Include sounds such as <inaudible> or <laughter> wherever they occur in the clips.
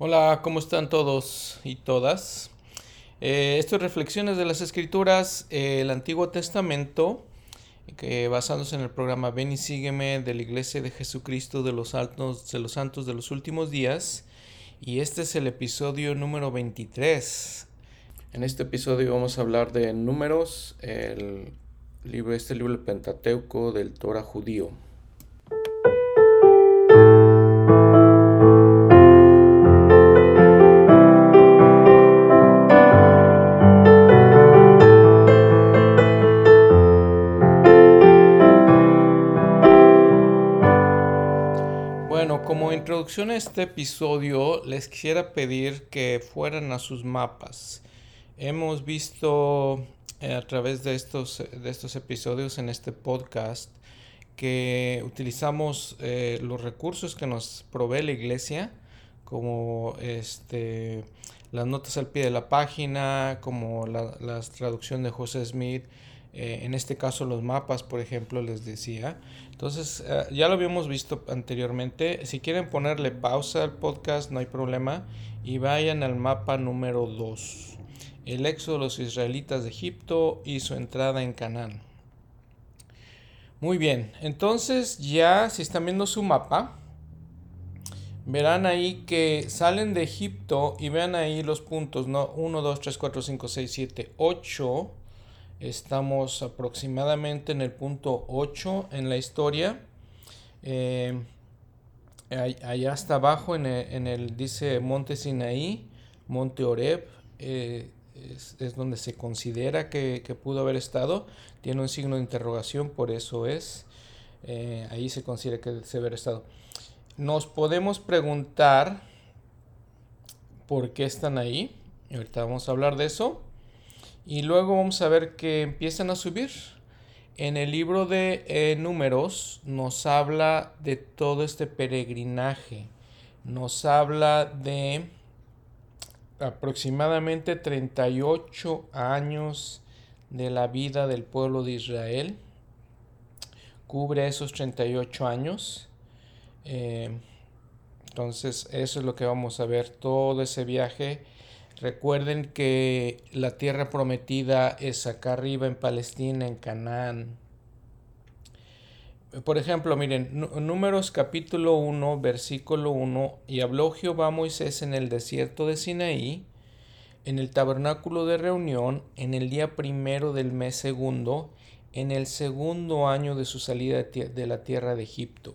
Hola, ¿cómo están todos y todas? Eh, estas reflexiones de las escrituras, eh, el Antiguo Testamento, que basándose en el programa Ven y sígueme de la Iglesia de Jesucristo de los, altos, de los Santos de los Últimos Días. Y este es el episodio número 23. En este episodio vamos a hablar de números, el libro, este libro Pentateuco del Torah judío. Introducción a este episodio, les quisiera pedir que fueran a sus mapas. Hemos visto eh, a través de estos, de estos episodios en este podcast que utilizamos eh, los recursos que nos provee la iglesia, como este, las notas al pie de la página, como la, la traducción de José Smith, eh, en este caso los mapas, por ejemplo, les decía. Entonces, eh, ya lo habíamos visto anteriormente. Si quieren ponerle pausa al podcast, no hay problema. Y vayan al mapa número 2. El éxodo de los israelitas de Egipto y su entrada en Canaán. Muy bien, entonces ya si están viendo su mapa, verán ahí que salen de Egipto y vean ahí los puntos, ¿no? 1, 2, 3, 4, 5, 6, 7, 8 Estamos aproximadamente en el punto 8 en la historia. Eh, allá hasta abajo en el, dice Monte Sinaí, Monte Oreb, eh, es, donde se considera que, pudo haber estado. Tiene un signo de interrogación, por eso es. Eh, ahí se considera que se haber estado. Nos podemos preguntar por qué están ahí. Ahorita vamos a hablar de eso. Y luego vamos a ver que empiezan a subir. En el libro de eh, números nos habla de todo este peregrinaje. Nos habla de aproximadamente 38 años de la vida del pueblo de Israel. Cubre esos 38 años. Eh, entonces eso es lo que vamos a ver, todo ese viaje Recuerden que la tierra prometida es acá arriba en Palestina, en Canaán. Por ejemplo, miren, números capítulo 1, versículo 1, y habló Jehová a Moisés en el desierto de Sinaí, en el tabernáculo de reunión, en el día primero del mes segundo, en el segundo año de su salida de la tierra de Egipto.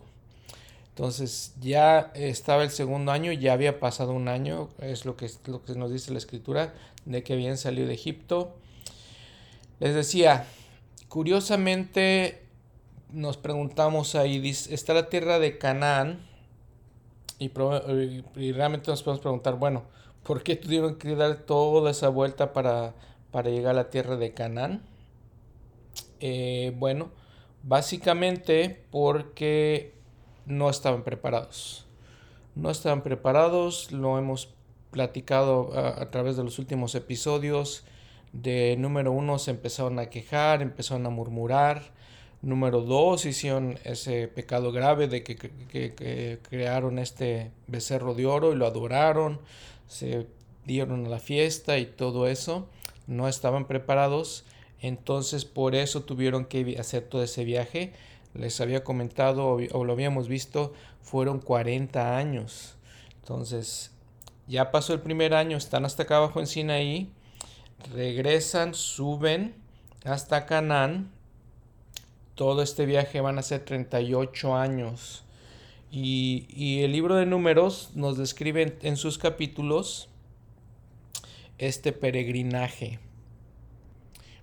Entonces ya estaba el segundo año, ya había pasado un año, es lo que, lo que nos dice la escritura, de que habían salido de Egipto. Les decía, curiosamente nos preguntamos ahí, está la tierra de Canaán, y, realmente nos podemos preguntar, bueno, ¿por qué tuvieron que dar toda esa vuelta para, para llegar a la tierra de Canaán? Eh, bueno, básicamente porque no estaban preparados. No estaban preparados, lo hemos platicado a, través de los últimos episodios. De número uno se empezaron a quejar, empezaron a murmurar. Número dos hicieron ese pecado grave de que, crearon este becerro de oro y lo adoraron. Se dieron a la fiesta y todo eso. No estaban preparados. Entonces por eso tuvieron que hacer todo ese viaje les había comentado o, lo habíamos visto, fueron 40 años. Entonces, ya pasó el primer año, están hasta acá abajo en Sinaí, regresan, suben hasta Canaán. Todo este viaje van a ser 38 años. Y, y el libro de números nos describe en sus capítulos este peregrinaje.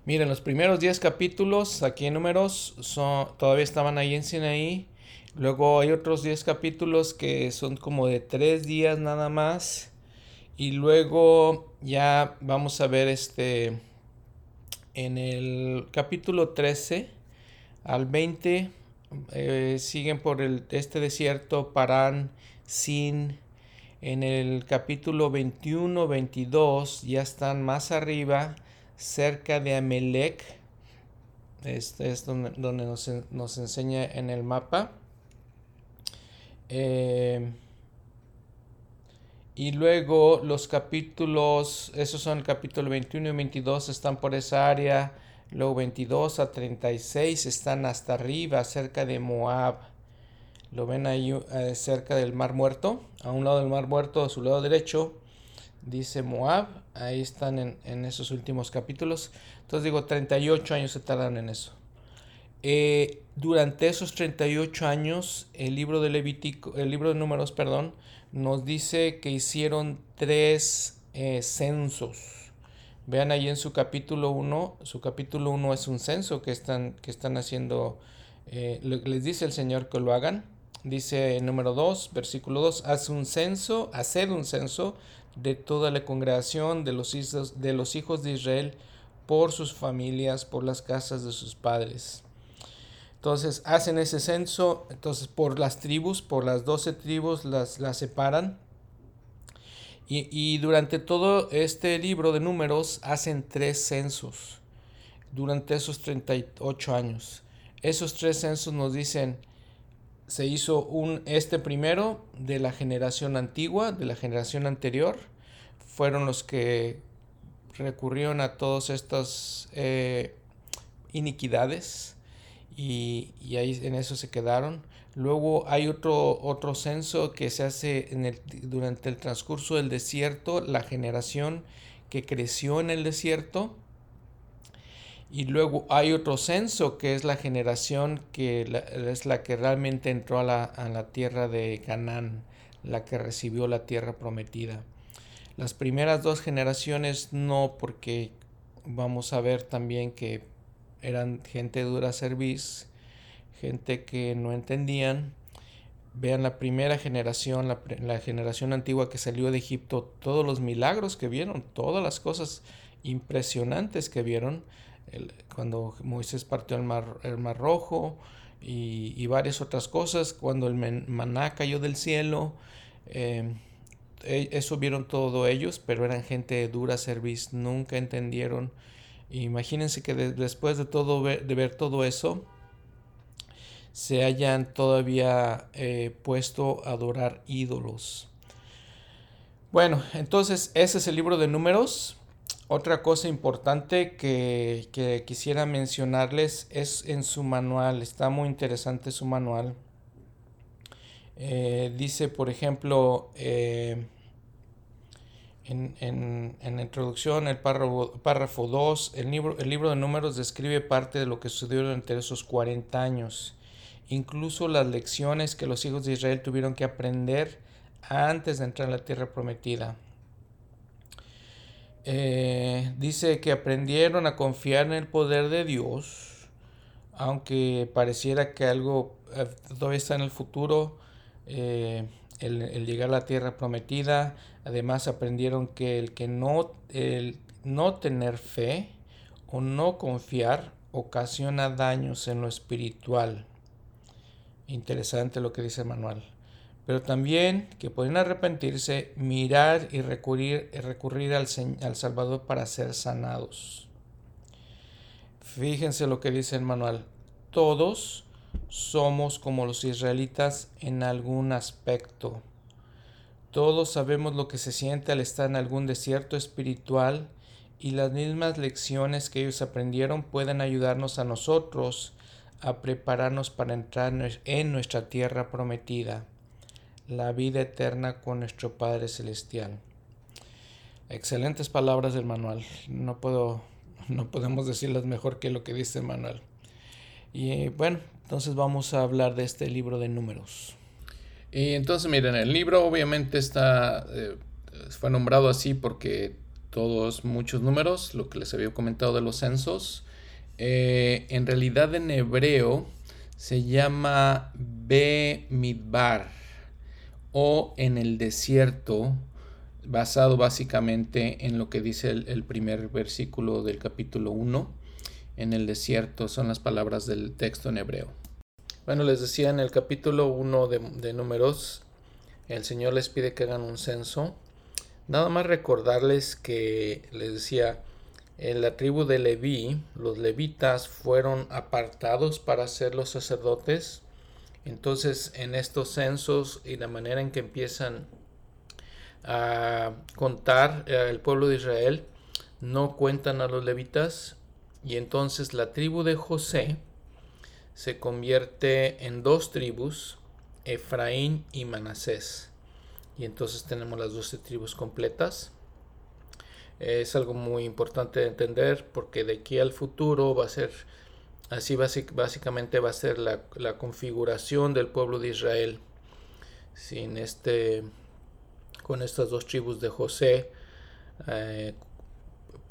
Miren, los primeros 10 capítulos, aquí en números, son, todavía estaban ahí en Sinaí. Luego hay otros 10 capítulos que son como de 3 días nada más. Y luego ya vamos a ver este en el capítulo 13 al 20 eh, siguen por el, este desierto Parán, Sin. En el capítulo 21, 22 ya están más arriba cerca de Amelec. Este es donde, nos, enseña en el mapa. Eh, Y luego los capítulos, esos son el capítulo 21 y 22, están por esa área. Luego 22 a 36 están hasta arriba, cerca de Moab. Lo ven ahí eh, cerca del Mar Muerto, a un lado del Mar Muerto, a su lado derecho, dice Moab. Ahí están en, en esos últimos capítulos. Entonces digo, 38 años se tardan en eso. Eh, durante esos 38 años, el libro de Levítico, el libro de Números, perdón, nos dice que hicieron tres eh, censos. Vean ahí en su capítulo 1, su capítulo 1 es un censo que están, que están haciendo, eh, les dice el Señor que lo hagan. Dice número 2, versículo 2, haz un censo, haced un censo de toda la congregación de los hijos de, los hijos de Israel por sus familias, por las casas de sus padres. Entonces hacen ese censo, entonces por las tribus, por las doce tribus las, las separan. Y, y, durante todo este libro de números hacen tres censos, durante esos 38 años. Esos tres censos nos dicen, se hizo un, este primero de la generación antigua, de la generación anterior, fueron los que recurrieron a todas estas eh, iniquidades y, ahí en eso se quedaron. Luego hay otro, otro censo que se hace durante el transcurso del desierto, la generación que creció en el desierto. Y luego hay otro censo que es la generación que es la que realmente entró a la, a la tierra de Canaán, la que recibió la tierra prometida. Las primeras dos generaciones no, porque vamos a ver también que eran gente dura serviz, gente que no entendían. Vean la primera generación, la, generación antigua que salió de Egipto, todos los milagros que vieron, todas las cosas impresionantes que vieron, cuando Moisés partió el mar, el mar rojo y, varias otras cosas, cuando el maná cayó del cielo, em, e, eso vieron todo ellos, pero eran gente de dura serviz, nunca entendieron Imagínense que después de todo ver, de ver todo eso, se hayan todavía eh, puesto a adorar ídolos. Bueno, entonces ese es el libro de números. Otra cosa importante que, quisiera mencionarles es en su manual. Está muy interesante su manual. Eh, dice, por ejemplo, eh, en, la introducción, el párrafo, párrafo 2, el libro, el libro de números describe parte de lo que sucedió durante esos 40 años, incluso las lecciones que los hijos de Israel tuvieron que aprender antes de entrar en la tierra prometida. Eh, dice que aprendieron a confiar en el poder de Dios, aunque pareciera que algo eh, todavía está en el futuro. Eh, el, llegar a la tierra prometida. Además aprendieron que el que no, el no tener fe o no confiar ocasiona daños en lo espiritual. Interesante lo que dice el manual. Pero también que pueden arrepentirse, mirar y recurrir, recurrir al, al Salvador para ser sanados. Fíjense lo que dice el manual. Todos somos como los israelitas en algún aspecto. Todos sabemos lo que se siente al estar en algún desierto espiritual y las mismas lecciones que ellos aprendieron pueden ayudarnos a nosotros a prepararnos para entrar en nuestra tierra prometida, la vida eterna con nuestro Padre Celestial. Excelentes palabras del manual. No puedo, <laughs> no podemos decirlas mejor que lo que dice el manual. Y bueno, entonces vamos a hablar de este libro de números. Y entonces miren, el libro obviamente está, eh, fue nombrado así porque todos, muchos números, lo que les había comentado de los censos, eh, en realidad en hebreo se llama Be-Midbar o en el desierto, basado básicamente en lo que dice el, primer versículo del capítulo 1. En el desierto son las palabras del texto en hebreo. Bueno, les decía en el capítulo 1 de, Números, el Señor les pide que hagan un censo. Nada más recordarles que les decía, en la tribu de Leví, los levitas fueron apartados para ser los sacerdotes. Entonces, en estos censos y la manera en que empiezan a contar el pueblo de Israel, no cuentan a los levitas y entonces la tribu de José se convierte en dos tribus, Efraín y Manasés. Y entonces tenemos las 12 tribus completas. Es algo muy importante de entender porque de aquí al futuro va a ser, así básicamente va a ser la, configuración del pueblo de Israel. Sin este, con estas dos tribus de José, eh,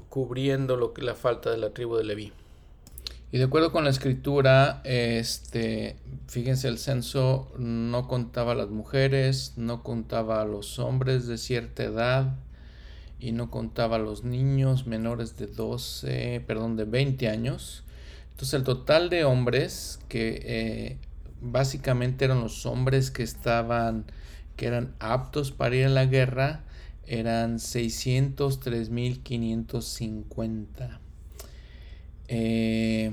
cubriendo la falta de la tribu de Leví. Y de acuerdo con la escritura, este, fíjense, el censo no contaba a las mujeres, no contaba a los hombres de cierta edad y no contaba a los niños menores de 12, perdón, de 20 años. Entonces el total de hombres que eh, básicamente eran los hombres que estaban, que eran aptos para ir a la guerra, eran 603.550. Eh,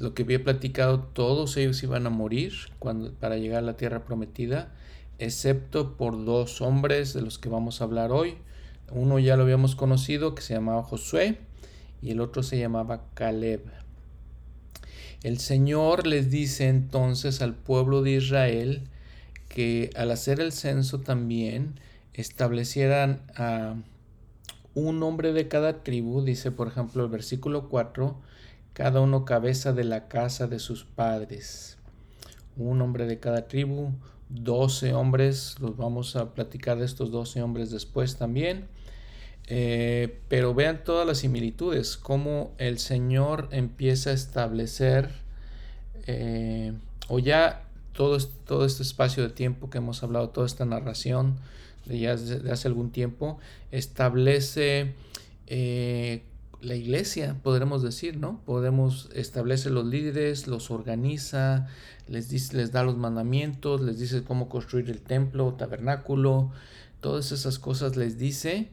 lo que había platicado, todos ellos iban a morir cuando, para llegar a la tierra prometida, excepto por dos hombres de los que vamos a hablar hoy. Uno ya lo habíamos conocido, que se llamaba Josué, y el otro se llamaba Caleb. El Señor les dice entonces al pueblo de Israel que al hacer el censo también establecieran a un hombre de cada tribu, dice por ejemplo el versículo 4, cada uno cabeza de la casa de sus padres. Un hombre de cada tribu, doce hombres, los vamos a platicar de estos doce hombres después también. Eh, pero vean todas las similitudes, cómo el Señor empieza a establecer, eh, o ya todo, todo este espacio de tiempo que hemos hablado, toda esta narración, de ya de hace algún tiempo, establece eh, la iglesia, podremos decir, ¿no? Podemos establecer los líderes, los organiza, les, dice, les da los mandamientos, les dice cómo construir el templo, tabernáculo, todas esas cosas les dice.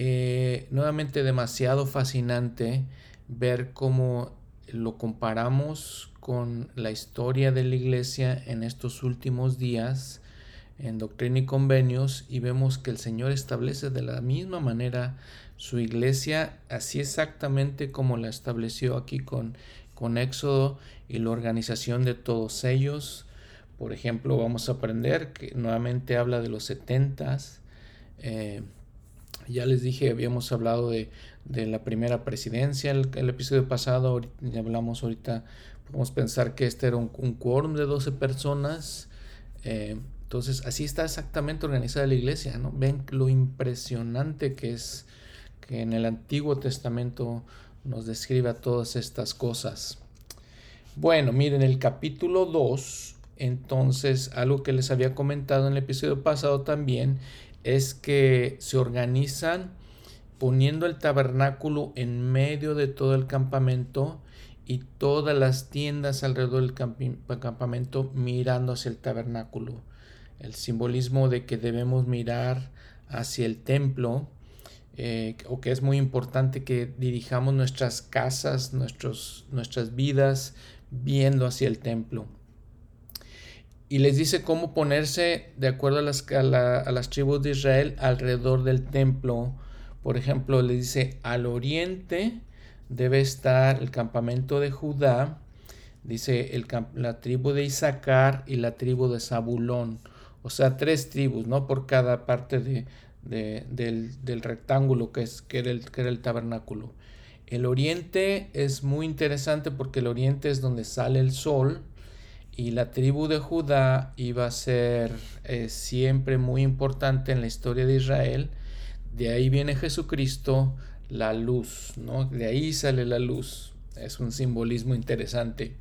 Eh, nuevamente demasiado fascinante ver cómo lo comparamos con la historia de la iglesia en estos últimos días en Doctrina y Convenios y vemos que el Señor establece de la misma manera su iglesia, así exactamente como la estableció aquí con, con Éxodo y la organización de todos ellos. Por ejemplo, vamos a aprender que nuevamente habla de los setentas. Eh, ya les dije, habíamos hablado de, la primera presidencia, el, episodio pasado, ya hablamos ahorita, podemos pensar que este era un, un quórum de 12 personas. Eh, entonces, así está exactamente organizada la iglesia, ¿no? Ven lo impresionante que es que en el Antiguo Testamento nos describe todas estas cosas. Bueno, miren, el capítulo 2, entonces, algo que les había comentado en el episodio pasado también, es que se organizan poniendo el tabernáculo en medio de todo el campamento y todas las tiendas alrededor del campamento mirando hacia el tabernáculo el simbolismo de que debemos mirar hacia el templo, eh, o que es muy importante que dirijamos nuestras casas, nuestros, nuestras vidas viendo hacia el templo. Y les dice cómo ponerse de acuerdo a las, a las tribus de Israel alrededor del templo. Por ejemplo, le dice al oriente debe estar el campamento de Judá, dice el, la tribu de Isaacar y la tribu de Zabulón o sea, tres tribus, ¿no? Por cada parte de, del, rectángulo que, es, que, era el, que era el tabernáculo. El oriente es muy interesante porque el oriente es donde sale el sol y la tribu de Judá iba a ser eh, siempre muy importante en la historia de Israel. De ahí viene Jesucristo, la luz, ¿no? De ahí sale la luz. Es un simbolismo interesante.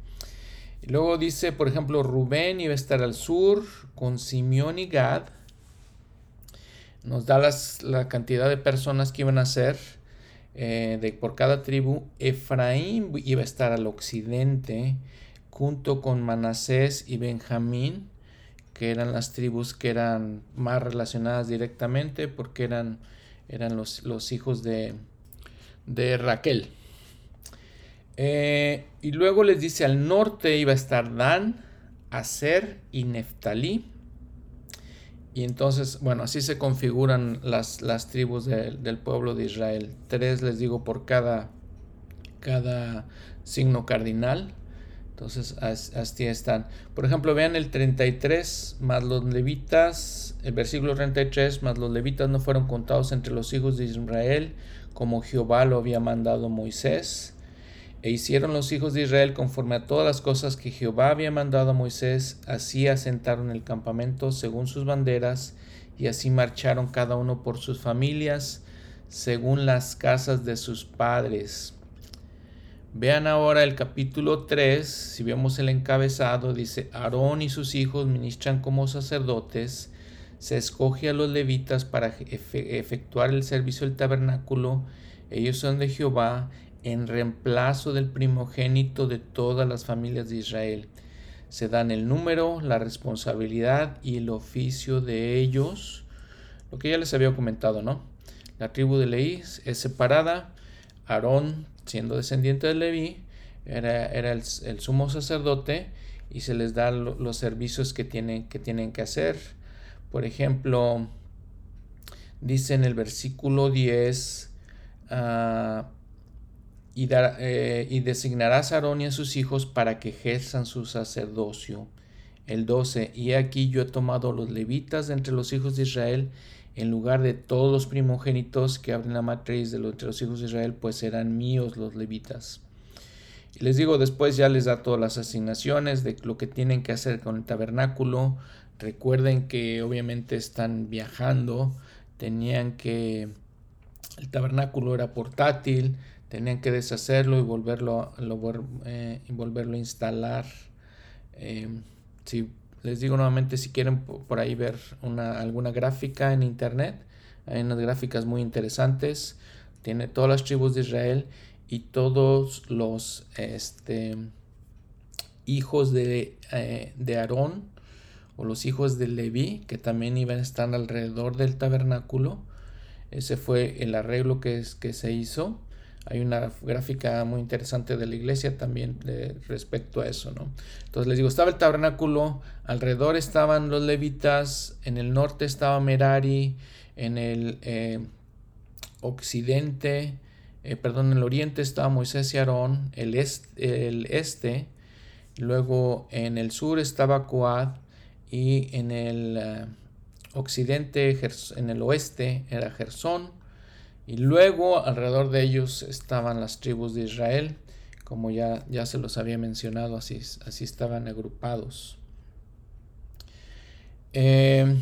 Luego dice, por ejemplo, Rubén iba a estar al sur con Simeón y Gad. Nos da la cantidad de personas que iban a ser eh, de, por cada tribu. Efraín iba a estar al occidente junto con Manasés y Benjamín, que eran las tribus que eran más relacionadas directamente porque eran, eran los, los hijos de, de Raquel. Eh, y luego les dice al norte iba a estar Dan, Aser y Neftalí. Y entonces, bueno, así se configuran las, las tribus del pueblo de Israel. Tres, les digo, por cada, cada signo cardinal. Entonces, así están. Por ejemplo, vean el 33, más los levitas, el versículo 33, más los levitas no fueron contados entre los hijos de Israel, como Jehová lo había mandado Moisés. E hicieron los hijos de Israel conforme a todas las cosas que Jehová había mandado a Moisés, así asentaron el campamento según sus banderas, y así marcharon cada uno por sus familias, según las casas de sus padres. Vean ahora el capítulo 3, si vemos el encabezado, dice, Aarón y sus hijos ministran como sacerdotes, se escoge a los levitas para efectuar el servicio del tabernáculo, ellos son de Jehová, en reemplazo del primogénito de todas las familias de Israel. Se dan el número, la responsabilidad y el oficio de ellos, lo que ya les había comentado, ¿no? La tribu de Leí es separada, Aarón siendo descendiente de Leví, era, era el, sumo sacerdote y se les da los servicios que tienen, que tienen que hacer. Por ejemplo, dice en el versículo 10, ah, y, eh, y, designarás a Aarón y a sus hijos para que ejerzan su sacerdocio. El 12, y aquí yo he tomado los levitas de entre los hijos de Israel en lugar de todos los primogénitos que abren la matriz de los, los hijos de Israel, pues serán míos los levitas. Y les digo, después ya les da todas las asignaciones de lo que tienen que hacer con el tabernáculo. Recuerden que obviamente están viajando, tenían que... El tabernáculo era portátil, tenían que deshacerlo y volverlo, eh, volverlo a instalar. Eh, les digo nuevamente si quieren por ahí ver una, alguna gráfica en internet. Hay unas gráficas muy interesantes. Tiene todas las tribus de Israel y todos los este, hijos de, eh, de Aarón o los hijos de Leví que también iban a estar alrededor del tabernáculo. Ese fue el arreglo que, es, que se hizo. Hay una gráfica muy interesante de la iglesia también respecto a eso, ¿no? Entonces les digo, estaba el tabernáculo, alrededor estaban los levitas, en el norte estaba Merari, en el eh, occidente, eh, perdón, en el oriente estaba Moisés y Aarón, el, el este, luego en el sur estaba Coad y en el eh, occidente, en el oeste era Gersón, y luego alrededor de ellos estaban las tribus de Israel, como ya, ya se los había mencionado, así, así estaban agrupados. Eh,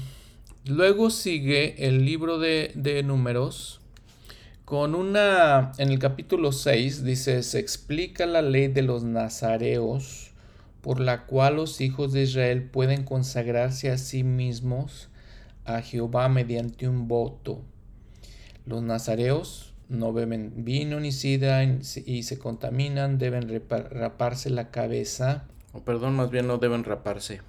luego sigue el libro de, de números con una, en el capítulo 6 dice, se explica la ley de los nazareos por la cual los hijos de Israel pueden consagrarse a sí mismos a Jehová mediante un voto los nazareos no beben vino ni sidra y se contaminan, deben raparse la cabeza. O perdón, más bien no deben raparse.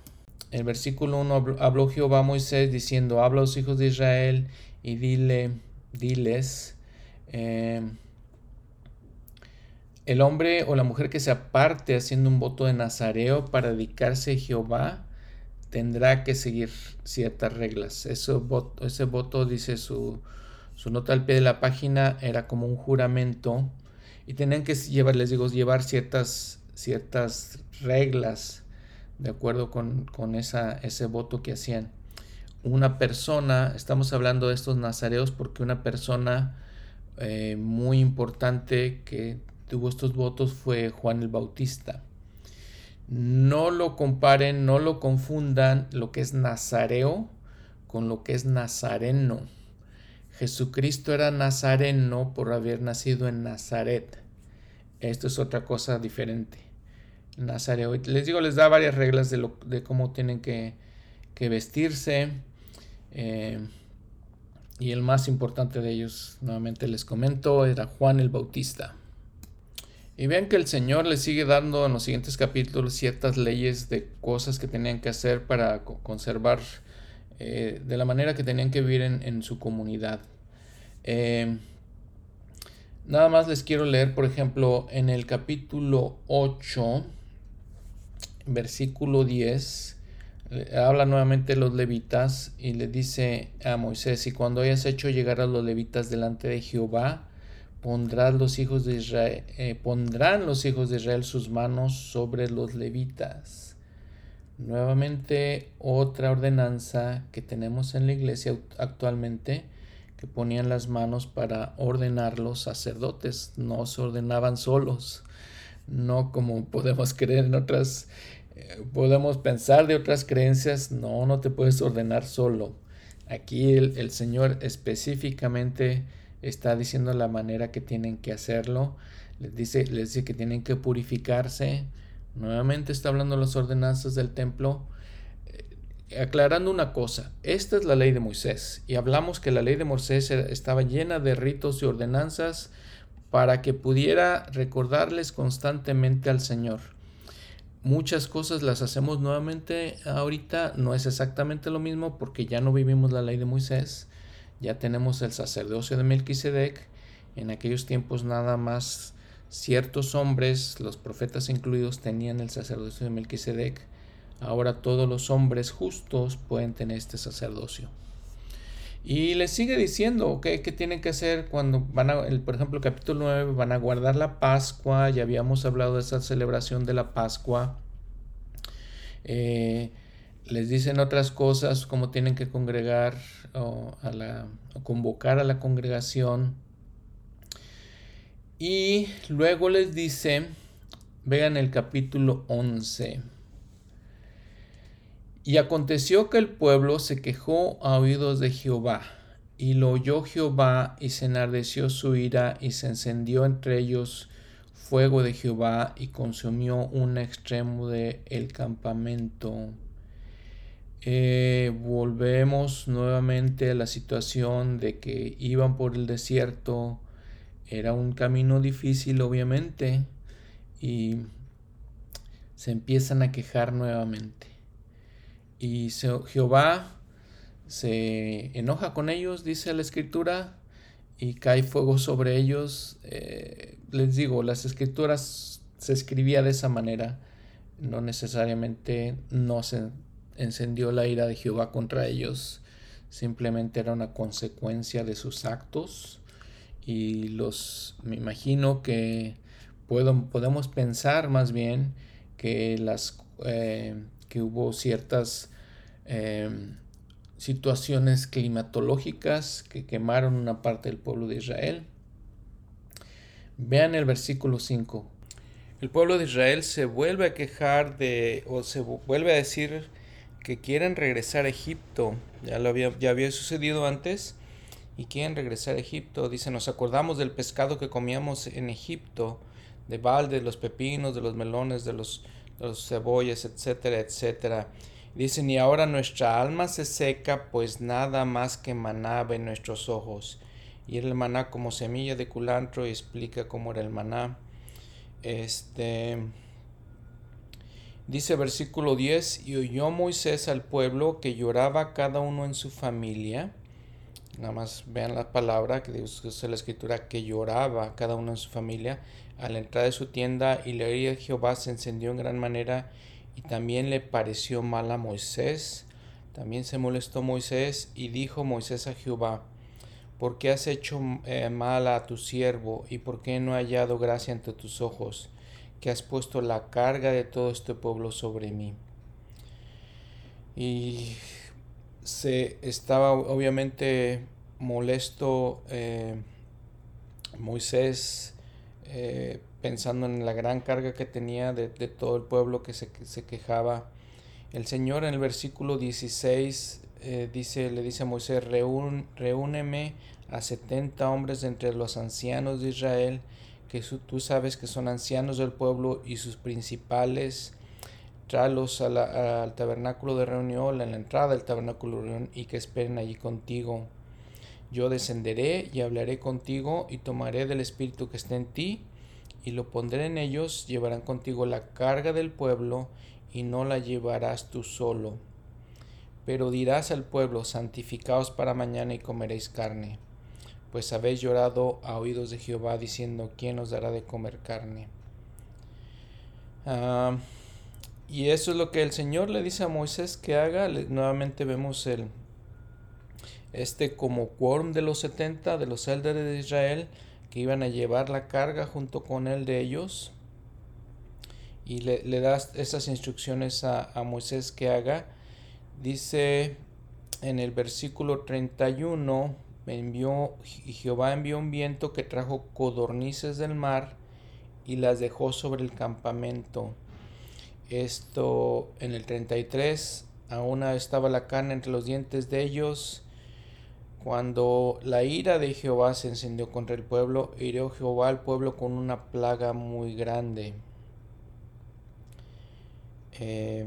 El versículo 1 habló Jehová a Moisés diciendo, habla a los hijos de Israel y dile, diles, eh, el hombre o la mujer que se aparte haciendo un voto de nazareo para dedicarse a Jehová tendrá que seguir ciertas reglas. ese voto dice su, su nota al pie de la página era como un juramento y tenían que llevar, les digo, llevar ciertas, ciertas reglas de acuerdo con, esa, ese voto que hacían. Una persona, estamos hablando de estos nazareos porque una persona eh, muy importante que tuvo estos votos fue Juan el Bautista. No lo comparen, no lo confundan lo que es nazareo con lo que es nazareno. Jesucristo era nazareno por haber nacido en Nazaret. Esto es otra cosa diferente. Nazareo. Les digo, les da varias reglas de, cómo tienen que, vestirse. Eh, y el más importante de ellos, nuevamente les comento, era Juan el Bautista. Y vean que el Señor les sigue dando en los siguientes capítulos ciertas leyes de cosas que tenían que hacer para conservar eh, de la manera que tenían que vivir en, su comunidad. Eh, nada más les quiero leer, por ejemplo, en el capítulo 8, versículo 10, habla nuevamente los levitas y le dice a Moisés, y cuando hayas hecho llegar a los levitas delante de Jehová, pondrán los hijos de Israel, eh, pondrán los hijos de Israel sus manos sobre los levitas. Nuevamente otra ordenanza que tenemos en la iglesia actualmente que ponían las manos para ordenar los sacerdotes, no se ordenaban solos, no como podemos <laughs> creer en otras podemos pensar de otras creencias, no, no te puedes ordenar solo. Aquí el, Señor específicamente está diciendo la manera que tienen que hacerlo. Les dice, les dice que tienen que purificarse. Nuevamente está hablando las ordenanzas del templo. Eh, aclarando una cosa, esta es la ley de Moisés. Y hablamos que la ley de Moisés estaba llena de ritos y ordenanzas para que pudiera recordarles constantemente al Señor muchas cosas las hacemos nuevamente ahorita. No es exactamente lo mismo porque ya no vivimos la ley de Moisés. Ya tenemos el sacerdocio de Melquisedec. En aquellos tiempos nada más ciertos hombres, los profetas incluidos, tenían el sacerdocio de Melquisedec. Ahora todos los hombres justos pueden tener este sacerdocio. Y les sigue diciendo ¿qué tienen que hacer cuando van a, por ejemplo, capítulo 9, van a guardar la Pascua, ya habíamos hablado de esa celebración de la Pascua. Eh, les dicen otras cosas, como tienen que congregar o, a la, convocar a la congregación. Y luego les dice, vean el capítulo 11. Y aconteció que el pueblo se quejó a oídos de Jehová, y lo oyó Jehová, y se enardeció su ira, y se encendió entre ellos fuego de Jehová, y consumió un extremo del el campamento. Eh, volvemos nuevamente a la situación de que iban por el desierto, era un camino difícil obviamente, y se empiezan a quejar nuevamente. Y Jehová se enoja con ellos, dice la escritura, y cae fuego sobre ellos. Eh, les digo, las escrituras se escribía de esa manera. No necesariamente no se encendió la ira de Jehová contra ellos. Simplemente era una consecuencia de sus actos. Y los, me imagino que puedo, podemos pensar más bien que las eh, que hubo ciertas em, situaciones climatológicas que quemaron una parte del pueblo de Israel. Vean el versículo 5. El pueblo de Israel se vuelve a quejar de, o se vuelve a decir que quieren regresar a Egipto. Ya, lo había, ya había sucedido antes y quieren regresar a Egipto. Dice, nos acordamos del pescado que comíamos en Egipto, de balde, de los pepinos, de los melones, de los los cebollas, etcétera, etcétera. Dicen, y ahora nuestra alma se seca, pues nada más que maná en nuestros ojos. Y el maná como semilla de culantro y explica cómo era el maná. Este dice versículo 10, y oyó Moisés al pueblo que lloraba cada uno en su familia. Nada más vean la palabra que dice la escritura que lloraba cada uno en su familia a la entrada de su tienda y la ira de Jehová se encendió en gran manera y también le pareció mal a Moisés. También se molestó Moisés y dijo Moisés a Jehová, ¿por qué has hecho eh, mal a tu siervo y por qué no he hallado gracia ante tus ojos, que has puesto la carga de todo este pueblo sobre mí? Y se estaba obviamente molesto eh, Moisés eh, pensando en la gran carga que tenía de, todo el pueblo que se, se, quejaba. El Señor en el versículo 16 eh, dice, le dice a Moisés, reúneme a 70 hombres entre los ancianos de Israel, que tú sabes que son ancianos del pueblo y sus principales, tráelos al tabernáculo de reunión, en la entrada del tabernáculo de reunión, y que esperen allí contigo yo descenderé y hablaré contigo y tomaré del espíritu que está en ti y lo pondré en ellos, llevarán contigo la carga del pueblo y no la llevarás tú solo. Pero dirás al pueblo, santificaos para mañana y comeréis carne, pues habéis llorado a oídos de Jehová diciendo, ¿quién os dará de comer carne? Ah, Y eso es lo que el Señor le dice a Moisés que haga. nuevamente vemos el, este como quórum de los 70, de los elders de Israel, que iban a llevar la carga junto con él de ellos. Y le, le das esas instrucciones a, a Moisés que haga. Dice en el versículo 31, envió, Jehová envió un viento que trajo codornices del mar y las dejó sobre el campamento. Esto en el 33, aún estaba la carne entre los dientes de ellos. Cuando la ira de Jehová se encendió contra el pueblo, hirió Jehová al pueblo con una plaga muy grande. Eh,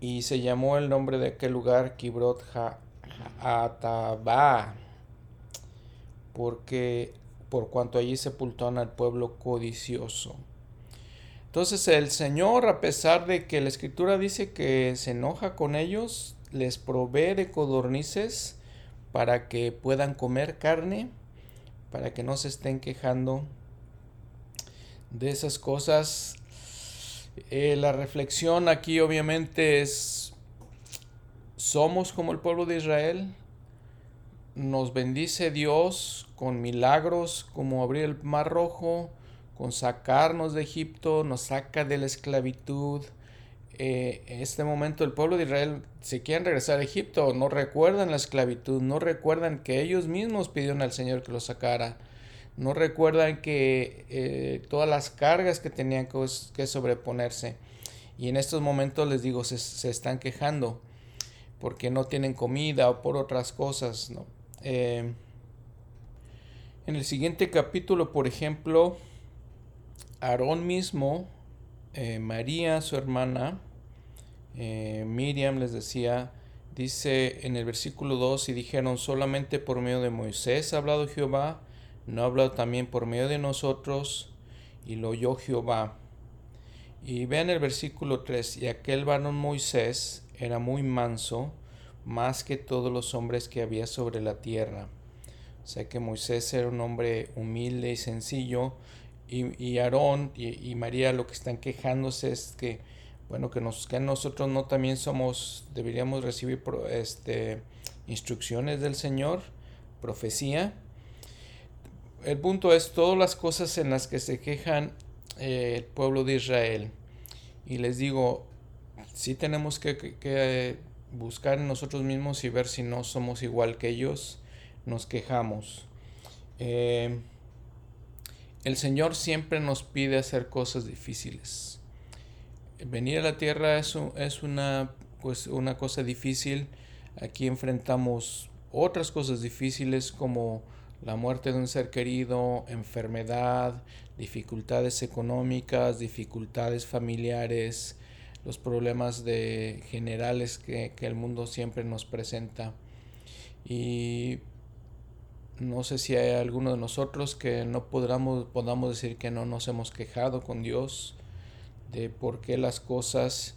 y se llamó el nombre de aquel lugar Kibrot Ataba, porque por cuanto allí sepultaron al pueblo codicioso. Entonces el Señor, a pesar de que la escritura dice que se enoja con ellos, les provee de codornices para que puedan comer carne, para que no se estén quejando de esas cosas. Eh, la reflexión aquí obviamente es, somos como el pueblo de Israel, nos bendice Dios con milagros como abrir el mar rojo, con sacarnos de Egipto, nos saca de la esclavitud. Eh, en este momento el pueblo de Israel se quieren regresar a Egipto, no recuerdan la esclavitud, no recuerdan que ellos mismos pidieron al Señor que los sacara no recuerdan que eh, todas las cargas que tenían que, sobreponerse. Y en estos momentos les digo, se, están quejando porque no tienen comida o por otras cosas. Eh, en el siguiente capítulo, por ejemplo, Aarón mismo, eh, María, su hermana, Miriam les decía, dice en el versículo 2, y dijeron, solamente por medio de Moisés ha hablado Jehová, no hablado también por medio de nosotros, y lo oyó Jehová. Y vean el versículo 3, y aquel varón Moisés era muy manso, más que todos los hombres que había sobre la tierra. O sea que Moisés era un hombre humilde y sencillo, y, Aarón y, María lo que están quejándose es que, bueno, que, nos, que nosotros no también somos, deberíamos recibir este, instrucciones del Señor, profecía, el punto es todas las cosas en las que se quejan eh, el pueblo de Israel. Y les digo, sí tenemos que, buscar en nosotros mismos y ver si no somos igual que ellos, nos quejamos. Eh, el Señor siempre nos pide hacer cosas difíciles. Venir a la tierra es, es una, pues, una cosa difícil. Aquí enfrentamos otras cosas difíciles como la muerte de un ser querido, enfermedad, dificultades económicas, dificultades familiares, los problemas de generales que, el mundo siempre nos presenta. Y no sé si hay alguno de nosotros que no podamos, podamos decir que no nos hemos quejado con Dios de por qué las cosas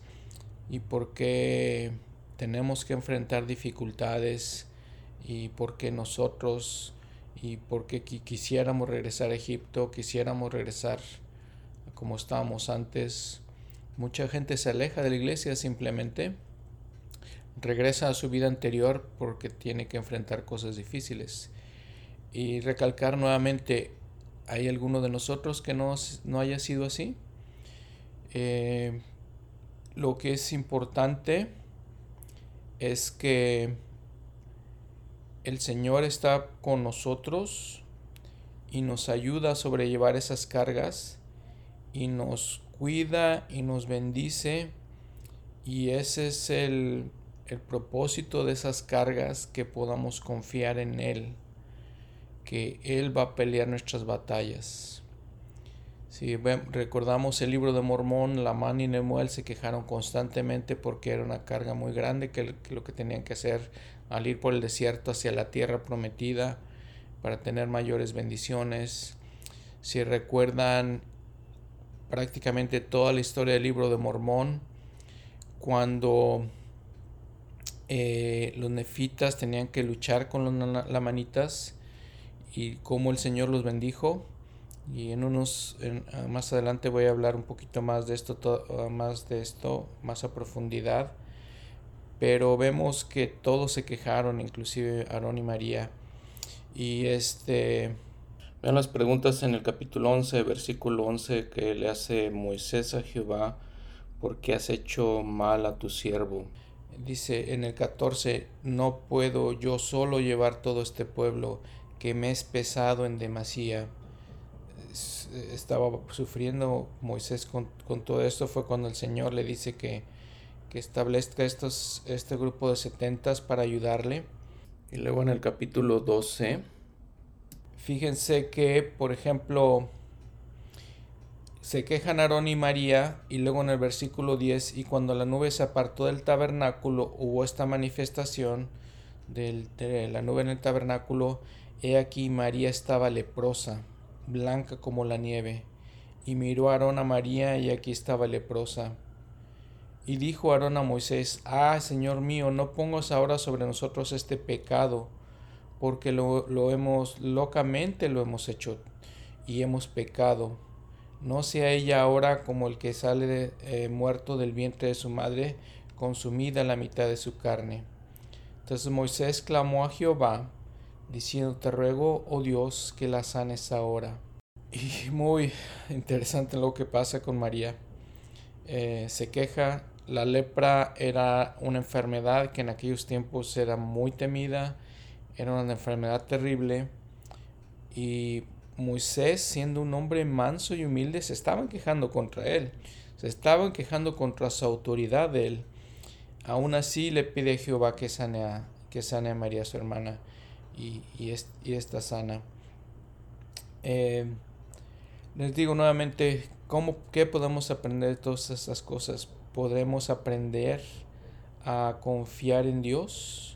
y por qué tenemos que enfrentar dificultades y por qué nosotros y porque quisiéramos regresar a Egipto, quisiéramos regresar como estábamos antes. Mucha gente se aleja de la iglesia simplemente, regresa a su vida anterior porque tiene que enfrentar cosas difíciles. Y recalcar nuevamente, ¿hay alguno de nosotros que no, no haya sido así? Eh, lo que es importante es que el Señor está con nosotros y nos ayuda a sobrellevar esas cargas y nos cuida y nos bendice y ese es el, propósito de esas cargas que podamos confiar en Él, que Él va a pelear nuestras batallas. Si recordamos el libro de Mormón, Lamán y Nemuel se quejaron constantemente porque era una carga muy grande que lo que tenían que hacer al ir por el desierto hacia la tierra prometida para tener mayores bendiciones. Si recuerdan prácticamente toda la historia del libro de Mormón, cuando eh, los nefitas tenían que luchar con los lamanitas y cómo el Señor los bendijo, Y en unos, ah, más adelante voy a hablar un poquito más de esto, ah, más de esto, más a profundidad. Pero vemos que todos se quejaron, inclusive Aarón y María. Y este, vean las preguntas en el capítulo 11, versículo 11 que le hace Moisés a Jehová, porque has hecho mal a tu siervo. Dice en el 14, no puedo yo solo llevar todo este pueblo, que me es pesado en demasía estaba sufriendo Moisés con, todo esto fue cuando el Señor le dice que, que establezca estos, este grupo de setentas para ayudarle. Y luego en el capítulo 12, fíjense que, por ejemplo, se quejan Aarón y María, y luego en el versículo 10, y cuando la nube se apartó del tabernáculo, hubo esta manifestación del, de la nube en el tabernáculo, he aquí María estaba leprosa blanca como la nieve. Y miró Aarón a María, y aquí estaba leprosa. Y dijo Aarón a Moisés, Ah, Señor mío, no pongas ahora sobre nosotros este pecado, porque lo, lo hemos locamente lo hemos hecho y hemos pecado. No sea ella ahora como el que sale eh, muerto del vientre de su madre, consumida la mitad de su carne. Entonces Moisés clamó a Jehová, diciendo, te ruego, oh Dios, que la sanes ahora. Y <laughs> muy interesante lo que pasa con María. Eh, se queja, la lepra era una enfermedad que en aquellos tiempos era muy temida, era una enfermedad terrible. Y Moisés, siendo un hombre manso y humilde, se estaban quejando contra él, se estaban quejando contra su autoridad de él. Aún así le pide a Jehová que que sane a María, su hermana y, y, esta sana. Eh, les digo nuevamente, ¿cómo, ¿qué podemos aprender de todas estas cosas? Podremos aprender a confiar en Dios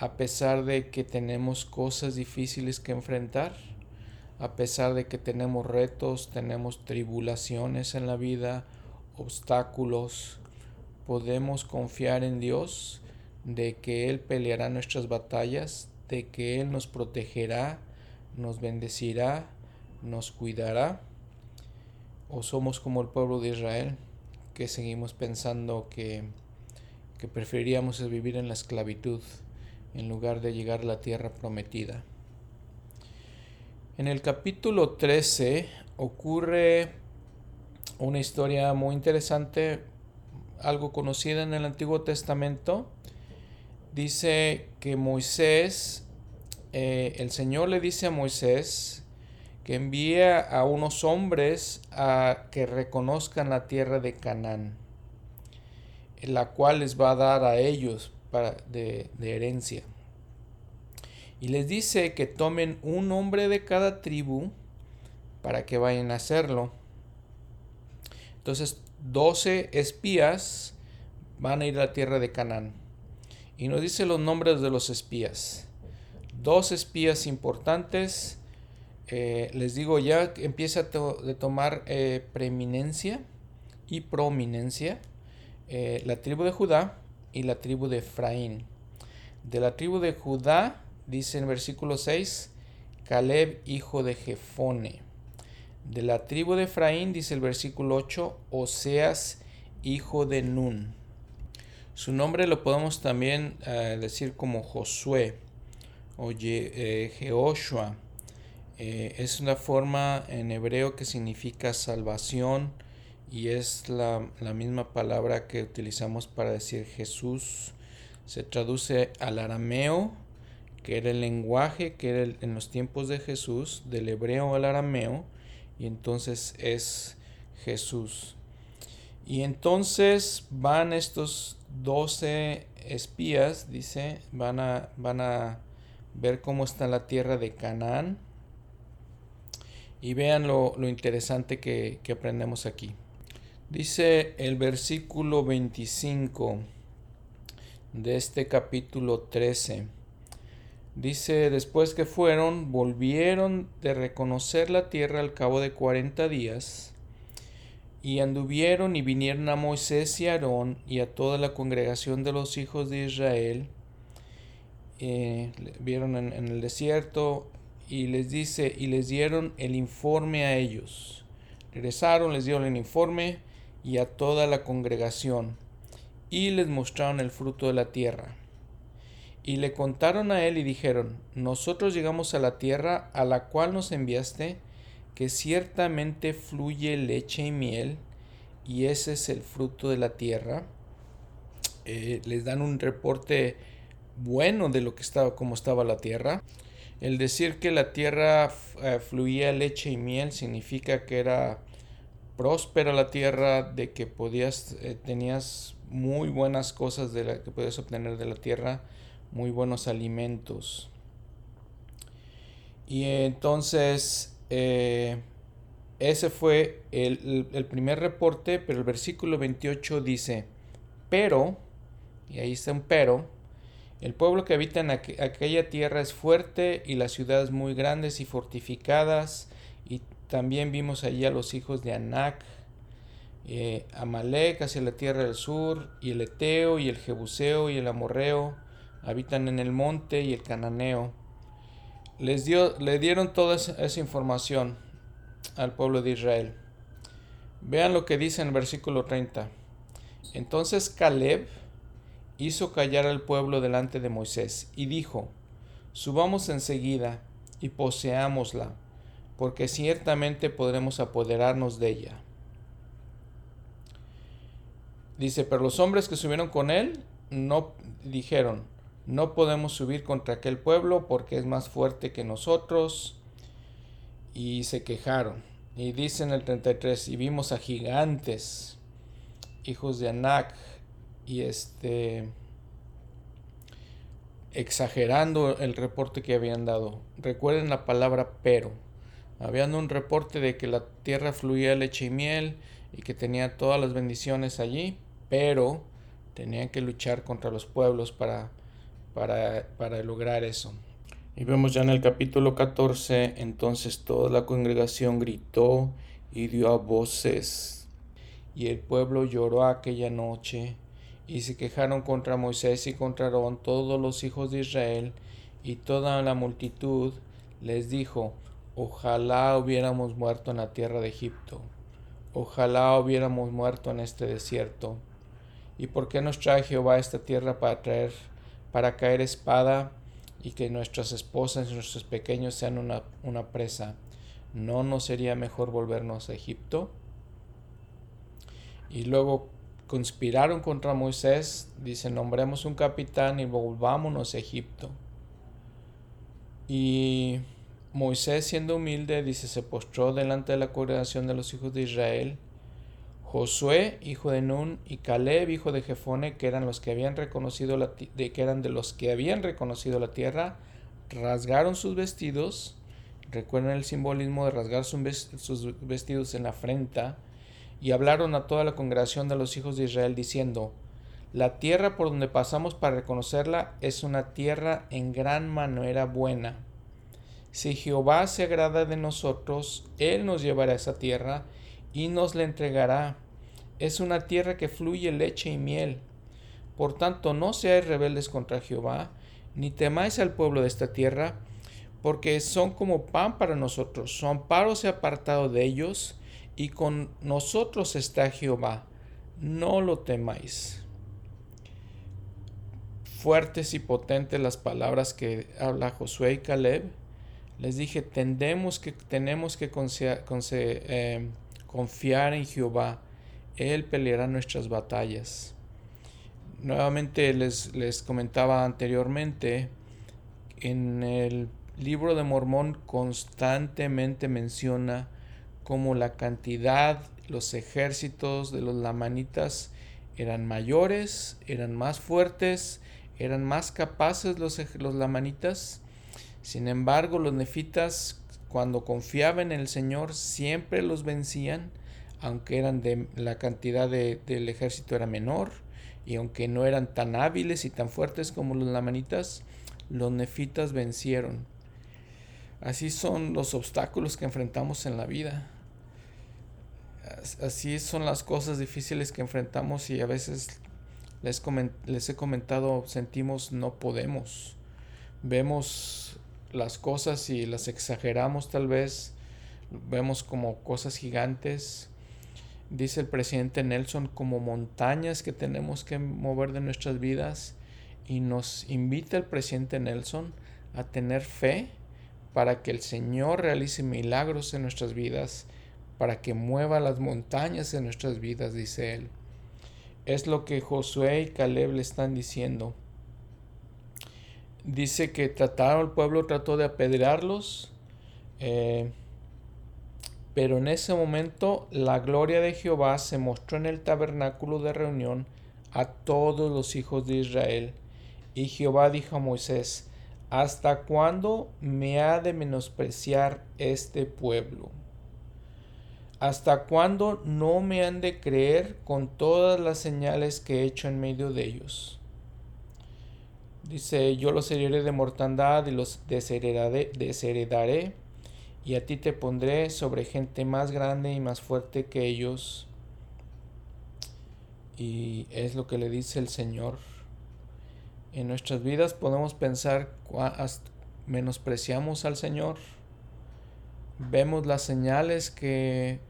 a pesar de que tenemos cosas difíciles que enfrentar, a pesar de que tenemos retos, tenemos tribulaciones en la vida, obstáculos, podemos confiar en Dios de que Él peleará nuestras batallas, de que Él nos protegerá, nos bendecirá, nos cuidará. O somos como el pueblo de Israel, que seguimos pensando que, que preferiríamos vivir en la esclavitud en lugar de llegar a la tierra prometida. En el capítulo 13 ocurre una historia muy interesante, algo conocida en el Antiguo Testamento, dice que Moisés, eh, el Señor le dice a Moisés que envía a unos hombres a que reconozcan la tierra de Canaán, la cual les va a dar a ellos para, de, de herencia. Y les dice que tomen un hombre de cada tribu para que vayan a hacerlo. Entonces, doce espías van a ir a la tierra de Canaán y nos dice los nombres de los espías. Dos espías importantes. Eh, les digo, ya empieza a tomar eh, preeminencia y prominencia eh, la tribu de Judá y la tribu de Efraín. De la tribu de Judá, dice en versículo 6, Caleb, hijo de Jefone. De la tribu de Efraín, dice el versículo 8, Oseas, hijo de Nun. Su nombre lo podemos también eh, decir como Josué o eh, Jehoshua. Eh, es una forma en hebreo que significa salvación y es la, misma palabra que utilizamos para decir Jesús. Se traduce al arameo, que era el lenguaje que era en los tiempos de Jesús, del hebreo al arameo, y entonces es Jesús. Y entonces van estos 12 espías, dice, van a, van a ver cómo está la tierra de Canaán. Y vean lo, interesante que, que, aprendemos aquí. Dice el versículo 25 de este capítulo 13. Dice, después que fueron, volvieron de reconocer la tierra al cabo de 40 días y anduvieron y vinieron a Moisés y Aarón y a toda la congregación de los hijos de Israel. Eh, vieron en, el desierto y les dice, y les dieron el informe a ellos. Regresaron, les dieron el informe y a toda la congregación, y les mostraron el fruto de la tierra. Y le contaron a él y dijeron, nosotros llegamos a la tierra a la cual nos enviaste, que ciertamente fluye leche y miel, y ese es el fruto de la tierra. Eh, les dan un reporte bueno de lo que estaba, cómo estaba la tierra. El decir que la tierra eh, fluía leche y miel significa que era próspera la tierra, de que podías, eh, tenías muy buenas cosas de la que podías obtener de la tierra, muy buenos alimentos. Y entonces eh, ese fue el, el, primer reporte, pero el versículo 28 dice, pero, y ahí está un pero, el pueblo que habita en aquella tierra es fuerte y las ciudades muy grandes y fortificadas. Y también vimos allí a los hijos de Anac, eh, Amalek hacia la tierra del sur, y el Eteo, y el Jebuseo, y el Amorreo, habitan en el monte, y el Cananeo. Les dio, le dieron toda esa información al pueblo de Israel. Vean lo que dice en el versículo 30. Entonces Caleb, hizo callar al pueblo delante de Moisés y dijo, Subamos enseguida y poseámosla, porque ciertamente podremos apoderarnos de ella. Dice, pero los hombres que subieron con él no dijeron, no podemos subir contra aquel pueblo porque es más fuerte que nosotros. Y se quejaron. Y dice en el 33, y vimos a gigantes, hijos de Anac, y este exagerando el reporte que habían dado. Recuerden la palabra pero. Habían un reporte de que la tierra fluía leche y miel y que tenía todas las bendiciones allí, pero tenían que luchar contra los pueblos para, para, para lograr eso. Y vemos ya en el capítulo 14, entonces toda la congregación gritó y dio voces, y el pueblo lloró aquella noche y se quejaron contra Moisés y contra Aarón todos los hijos de Israel, y toda la multitud les dijo, ojalá hubiéramos muerto en la tierra de Egipto, ojalá hubiéramos muerto en este desierto. ¿Y por qué nos trae Jehová a esta tierra para traer, para caer espada y que nuestras esposas y nuestros pequeños sean una, una presa? ¿No nos sería mejor volvernos a Egipto? Y luego conspiraron contra Moisés, dice, nombremos un capitán y volvámonos a Egipto. Y Moisés, siendo humilde, dice, se postró delante de la congregación de los hijos de Israel. Josué, hijo de Nun, y Caleb, hijo de Jefone, que eran los que habían reconocido la de que eran de los que habían reconocido la tierra, rasgaron sus vestidos. Recuerden el simbolismo de rasgar sus vestidos en la afrenta y hablaron a toda la congregación de los hijos de Israel diciendo, La tierra por donde pasamos para reconocerla es una tierra en gran manera buena. Si Jehová se agrada de nosotros, Él nos llevará a esa tierra y nos la entregará. Es una tierra que fluye leche y miel. Por tanto, no seáis rebeldes contra Jehová, ni temáis al pueblo de esta tierra, porque son como pan para nosotros. Son paros y apartado de ellos, y con nosotros está Jehová, no lo temáis. Fuertes y potentes las palabras que habla Josué y Caleb. Les dije, tendemos que, tenemos que eh, confiar en Jehová. Él peleará nuestras batallas. Nuevamente les, les comentaba anteriormente, en el libro de Mormón constantemente menciona como la cantidad, los ejércitos de los lamanitas eran mayores, eran más fuertes, eran más capaces los, los lamanitas. Sin embargo, los nefitas, cuando confiaban en el Señor, siempre los vencían, aunque eran de la cantidad del ejército era menor, y aunque no eran tan hábiles y tan fuertes como los lamanitas, los nefitas vencieron. Así son los obstáculos que enfrentamos en la vida así son las cosas difíciles que enfrentamos y a veces les, les he comentado, sentimos no podemos. Vemos las cosas y las exageramos tal vez, vemos como cosas gigantes, dice el presidente Nelson, como montañas que tenemos que mover de nuestras vidas y nos invita el presidente Nelson a tener fe para que el Señor realice milagros en nuestras vidas, para que mueva las montañas en nuestras vidas, dice él. Es lo que Josué y Caleb le están diciendo. Dice que trataron, el pueblo trató de apedrearlos, eh, pero en ese momento la gloria de Jehová se mostró en el tabernáculo de reunión a todos los hijos de Israel. Y Jehová dijo a Moisés, ¿hasta cuándo me ha de menospreciar este pueblo? ¿Hasta cuándo no me han de creer con todas las señales que he hecho en medio de ellos? Dice, yo los heriré de mortandad y los desheredaré, y a ti te pondré sobre gente más grande y más fuerte que ellos. Y es lo que le dice el Señor. En nuestras vidas podemos pensar, menospreciamos al Señor. Vemos las señales que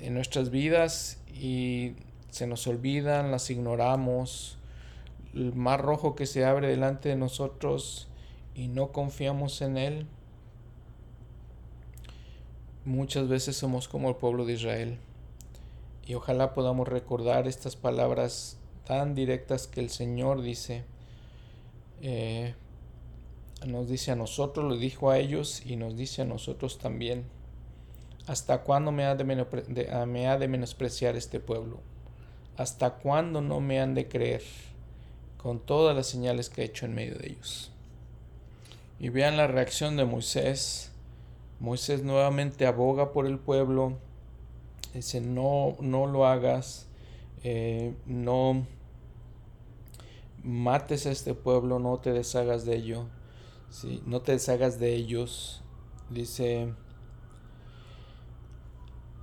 en nuestras vidas y se nos olvidan, las ignoramos. El mar rojo que se abre delante de nosotros y no confiamos en Él muchas veces somos como el pueblo de Israel. Y ojalá podamos recordar estas palabras tan directas que el Señor dice. Eh, nos dice a nosotros, lo dijo a ellos y nos dice a nosotros también. ¿Hasta cuándo me ha de, ah, me ha de menospreciar este pueblo? ¿Hasta cuándo no me han de creer con todas las señales que he hecho en medio de ellos? Y vean la reacción de Moisés Moisés nuevamente aboga por el pueblo, dice, no, no lo hagas, eh, no mates a este pueblo, no te deshagas de ello, ¿sí? no te deshagas de ellos. Dice,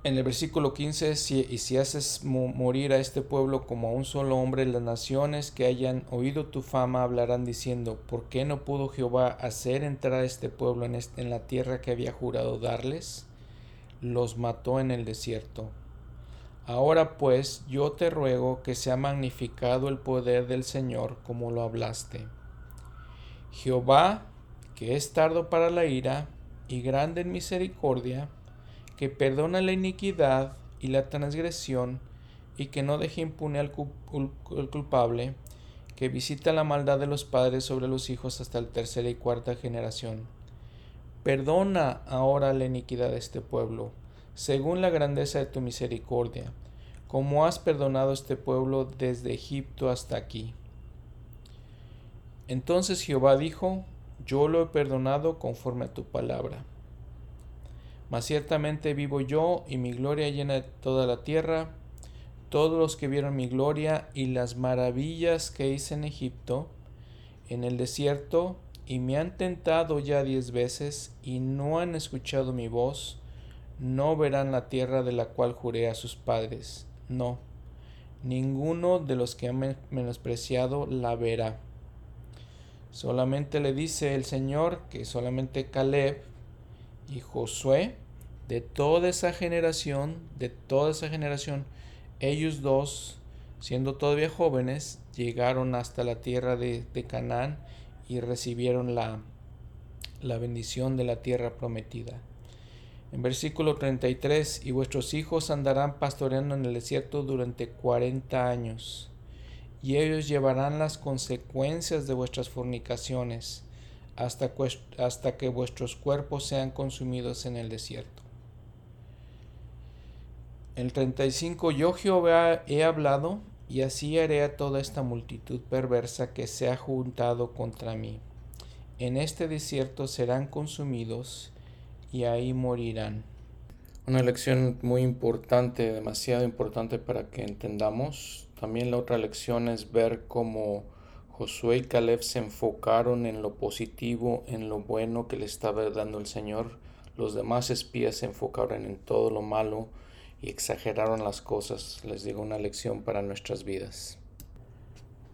en el versículo 15, y si haces morir a este pueblo como a un solo hombre, las naciones que hayan oído tu fama hablarán diciendo, ¿por qué no pudo Jehová hacer entrar a este pueblo en, en la tierra que había jurado darles? Los mató en el desierto. Ahora pues yo te ruego que sea magnificado el poder del Señor como lo hablaste. Jehová, que es tardo para la ira y grande en misericordia, que perdona la iniquidad y la transgresión, y que no deje impune al culpable, que visita la maldad de los padres sobre los hijos hasta la tercera y cuarta generación. Perdona ahora la iniquidad de este pueblo, según la grandeza de tu misericordia, como has perdonado este pueblo desde Egipto hasta aquí. Entonces Jehová dijo, yo lo he perdonado conforme a tu palabra. Mas ciertamente vivo yo y mi gloria llena toda la tierra. Todos los que vieron mi gloria y las maravillas que hice en Egipto, en el desierto, y me han tentado ya diez veces y no han escuchado mi voz, no verán la tierra de la cual juré a sus padres. No, ninguno de los que han menospreciado la verá. Solamente le dice el Señor que solamente Caleb y Josué, de toda esa generación, de toda esa generación, ellos dos, siendo todavía jóvenes, llegaron hasta la tierra de, Canaán y recibieron la, la bendición de la tierra prometida. En versículo 33, y vuestros hijos andarán pastoreando en el desierto durante cuarenta años, y ellos llevarán las consecuencias de vuestras fornicaciones hasta, hasta que vuestros cuerpos sean consumidos en el desierto. El 35 Yo Jehová he hablado, y así haré a toda esta multitud perversa que se ha juntado contra mí. En este desierto serán consumidos, y ahí morirán. Una lección muy importante, demasiado importante para que entendamos. También la otra lección es ver cómo Josué y Caleb se enfocaron en lo positivo, en lo bueno que le estaba dando el Señor. Los demás espías se enfocaron en todo lo malo y exageraron las cosas. Les digo una lección para nuestras vidas.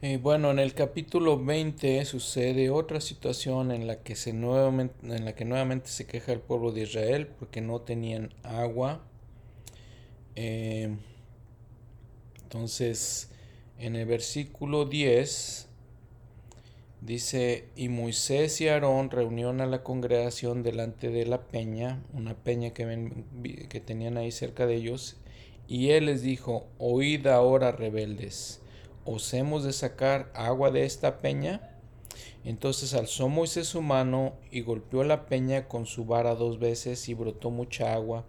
Eh, bueno, en el capítulo 20 sucede otra situación en la que se nuevamente, en la que nuevamente se queja el pueblo de Israel porque no tenían agua. Eh, entonces, en el versículo 10 dice, y Moisés y Aarón reunieron a la congregación delante de la peña, una peña que, tenían ahí cerca de ellos, y él les dijo, oíd ahora rebeldes ¿os hemos de sacar agua de esta peña? Entonces alzó Moisés su mano y golpeó la peña con su vara dos veces y brotó mucha agua,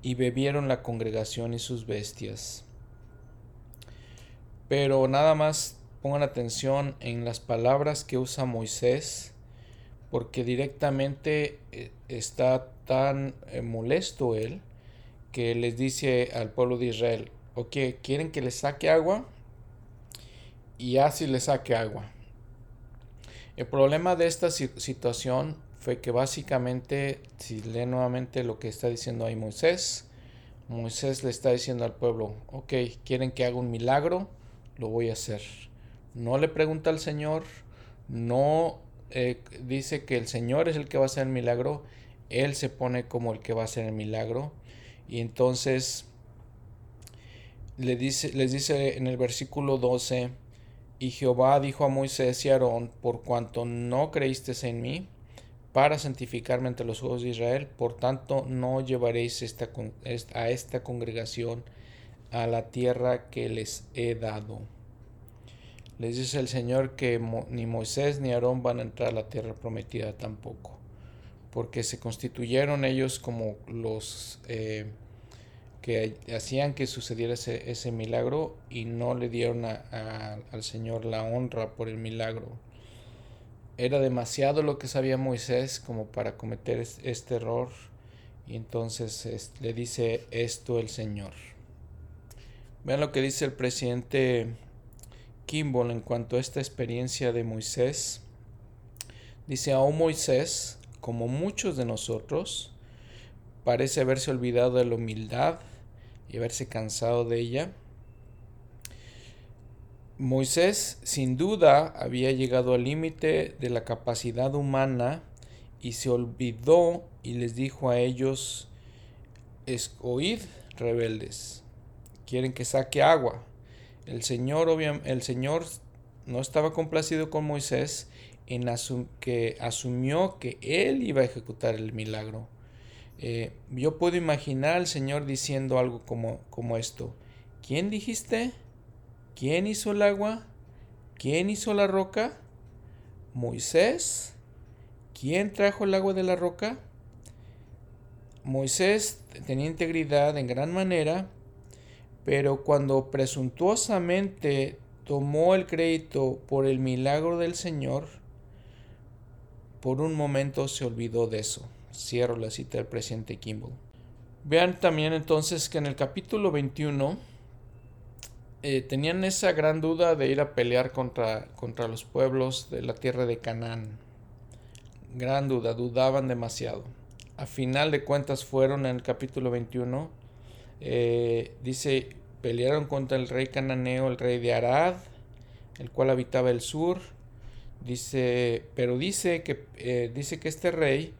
y bebieron la congregación y sus bestias. Pero nada más pongan atención en las palabras que usa Moisés, porque directamente eh, está tan eh, molesto él que les dice al pueblo de Israel, ok, ¿quieren que les saque agua? y así le saque agua. El problema de esta situación fue que básicamente, si lee nuevamente lo que está diciendo ahí Moisés, Moisés le está diciendo al pueblo, ok, quieren que haga un milagro, lo voy a hacer. No le pregunta al Señor, no eh, dice que el Señor es el que va a hacer el milagro, Él se pone como el que va a hacer el milagro. Y entonces le dice, les dice en el versículo 12, y Jehová dijo a Moisés y Aarón, por cuanto no creísteis en mí, para santificarme entre los ojos de Israel, por tanto no llevaréis esta, a esta congregación a la tierra que les he dado. Les dice el Señor que ni Moisés ni Aarón van a entrar a la tierra prometida tampoco, porque se constituyeron ellos como los eh, que hacían que sucediera ese, milagro y no le dieron al Señor la honra por el milagro. Era demasiado lo que sabía Moisés como para cometer este error y entonces le dice esto el Señor. Vean lo que dice el presidente Kimball en cuanto a esta experiencia de Moisés. Dice, a Moisés, como muchos de nosotros, parece haberse olvidado de la humildad y haberse cansado de ella. Moisés sin duda había llegado al límite de la capacidad humana y se olvidó y les dijo a ellos, oíd rebeldes, quieren que saque agua. El Señor, el Señor no estaba complacido con Moisés en que asumió que él iba a ejecutar el milagro. Eh, yo puedo imaginar al Señor diciendo algo como, como esto. ¿Quién dijiste? ¿Quién hizo el agua? ¿Quién hizo la roca? ¿Moisés? ¿Quién trajo el agua de la roca? Moisés tenía integridad en gran manera, pero cuando presuntuosamente tomó el crédito por el milagro del Señor, por un momento se olvidó de eso. Cierro la cita del presidente Kimball. Vean también entonces que en el capítulo 21 eh, tenían esa gran duda de ir a pelear contra, contra los pueblos de la tierra de Canaán. Gran duda, dudaban demasiado. A final de cuentas fueron en el capítulo 21. Eh, dice, pelearon contra el rey cananeo, el rey de Arad, el cual habitaba el sur. Dice, pero dice que, eh, dice que este rey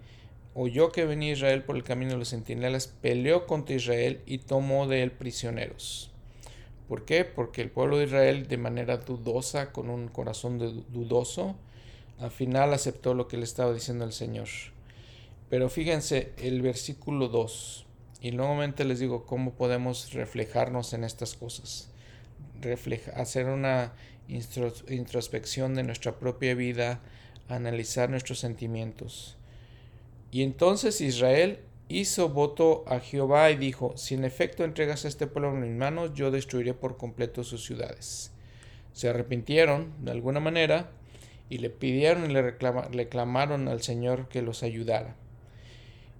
oyó que venía Israel por el camino de los centinelas, peleó contra Israel y tomó de él prisioneros. ¿Por qué? Porque el pueblo de Israel de manera dudosa, con un corazón dudoso, al final aceptó lo que le estaba diciendo el Señor. Pero fíjense el versículo 2, y nuevamente les digo cómo podemos reflejarnos en estas cosas. hacer una introspección de nuestra propia vida, analizar nuestros sentimientos. Y entonces Israel hizo voto a Jehová y dijo, si en efecto entregas a este pueblo en mis manos, yo destruiré por completo sus ciudades. Se arrepintieron de alguna manera y le pidieron y le, reclamaron al Señor que los ayudara.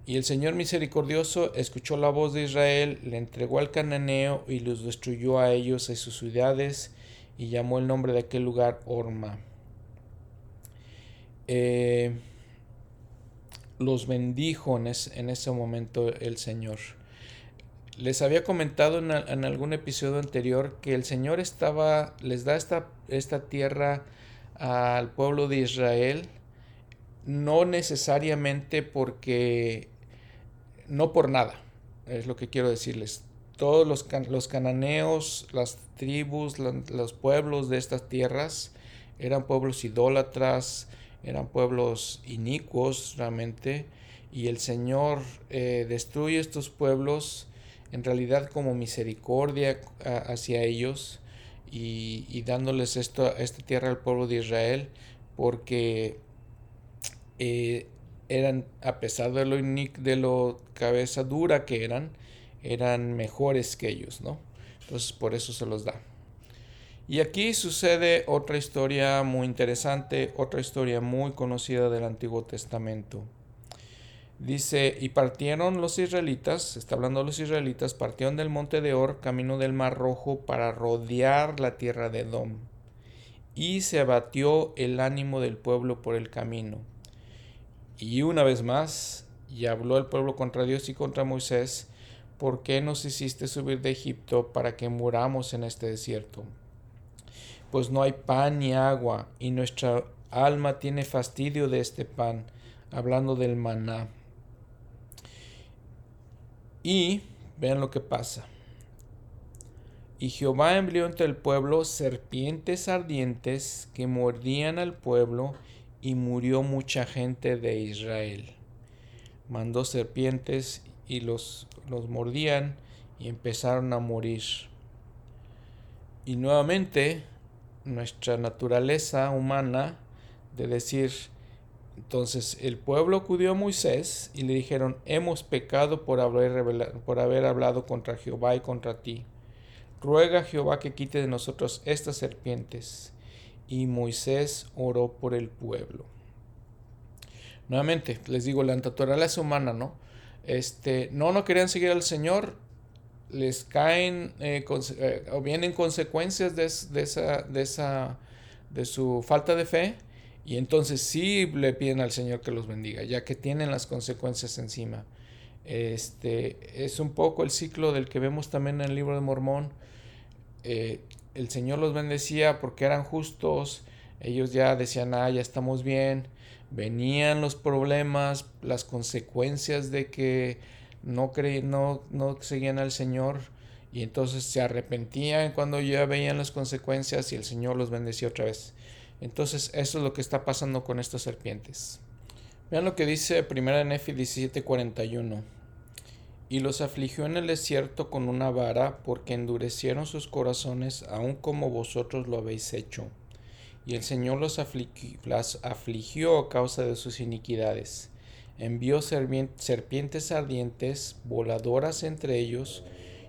Y el Señor misericordioso escuchó la voz de Israel, le entregó al cananeo y los destruyó a ellos y sus ciudades y llamó el nombre de aquel lugar Orma. Eh, los bendijo en, ese momento el Señor. les había comentado en, algún episodio anterior que el Señor estaba, les da esta, esta tierra al pueblo de Israel, no necesariamente porque, no por nada, es lo que quiero decirles. Todos los, los cananeos, las tribus, los pueblos de estas tierras eran pueblos idólatras, eran pueblos inicuos realmente, y el Señor eh, destruye estos pueblos en realidad como misericordia hacia ellos y, dándoles esto, esta tierra al pueblo de Israel, porque eh, eran, a pesar de lo, de lo cabeza dura que eran, eran mejores que ellos, ¿no? Entonces por eso se los da. Y aquí sucede otra historia muy interesante, otra historia muy conocida del Antiguo Testamento. Dice, y partieron los israelitas, está hablando de los israelitas, partieron del monte de Or, camino del Mar Rojo, para rodear la tierra de Edom. Y se abatió el ánimo del pueblo por el camino. Y una vez más, y habló el pueblo contra Dios y contra Moisés, ¿por qué nos hiciste subir de Egipto para que muramos en este desierto? pues no hay pan ni agua, y nuestra alma tiene fastidio de este pan, hablando del maná. Y vean lo que pasa. Y Jehová envió entre el pueblo serpientes ardientes que mordían al pueblo, y murió mucha gente de Israel. Mandó serpientes y los, los mordían y empezaron a morir. Y nuevamente nuestra naturaleza humana de decir, entonces el pueblo acudió a Moisés y le dijeron, hemos pecado por haber, por haber hablado contra Jehová y contra ti. Ruega a Jehová que quite de nosotros estas serpientes. Y Moisés oró por el pueblo. Nuevamente, les digo, la naturaleza humana, ¿no? Este, no, no querían seguir al Señor, les caen eh, eh, o vienen consecuencias de, esa, de, esa, de su falta de fe y entonces sí le piden al Señor que los bendiga, ya que tienen las consecuencias encima. Este es un poco el ciclo del que vemos también en el libro de Mormón. Eh, el Señor los bendecía porque eran justos, ellos ya decían, ah, ya estamos bien, venían los problemas, las consecuencias de que no, no, no seguían al Señor y entonces se arrepentían cuando ya veían las consecuencias y el Señor los bendecía otra vez. Entonces eso es lo que está pasando con estas serpientes. Vean lo que dice 1 Nefi 17:41. Y los afligió en el desierto con una vara porque endurecieron sus corazones aun como vosotros lo habéis hecho. Y el Señor los afligió a causa de sus iniquidades envió serpientes ardientes, voladoras entre ellos,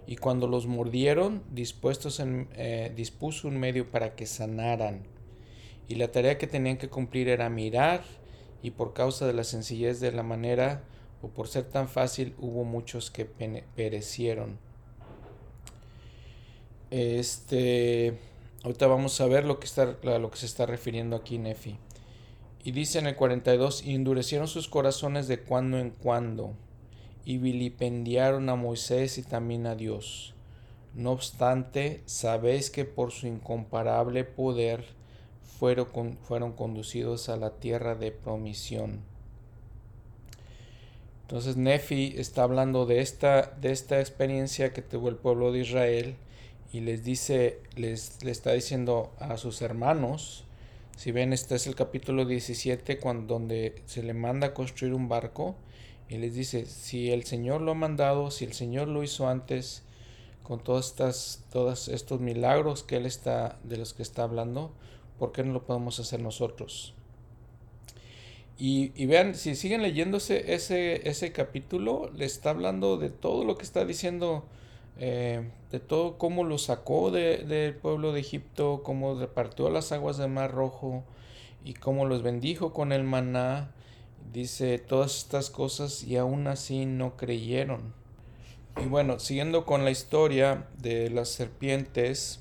y cuando los mordieron, dispuestos en, eh, dispuso un medio para que sanaran. Y la tarea que tenían que cumplir era mirar, y por causa de la sencillez de la manera, por ser tan fácil, hubo muchos que perecieron. Este, ahorita vamos a ver lo que, está, lo que se está refiriendo aquí Nefi. Y dice en el 42, y endurecieron sus corazones de cuando en cuando, y vilipendiaron a Moisés y también a Dios. No obstante, sabéis que por su incomparable poder fueron, fueron conducidos a la tierra de promisión. Entonces Nefi está hablando de esta, de esta experiencia que tuvo el pueblo de Israel y les dice, les, le está diciendo a sus hermanos, si ven, este es el capítulo 17 cuando, donde se le manda a construir un barco y les dice, si el Señor lo ha mandado, si el Señor lo hizo antes con todas estas, todos estos milagros que Él está, de los que está hablando, ¿por qué no lo podemos hacer nosotros? Y, y vean, si siguen leyéndose ese, ese capítulo, le está hablando de todo lo que está diciendo eh, de todo cómo lo sacó del pueblo de Egipto, cómo repartió las aguas del Mar Rojo y cómo los bendijo con el maná. Dice todas estas cosas y aún así no creyeron. Y bueno, siguiendo con la historia de las serpientes,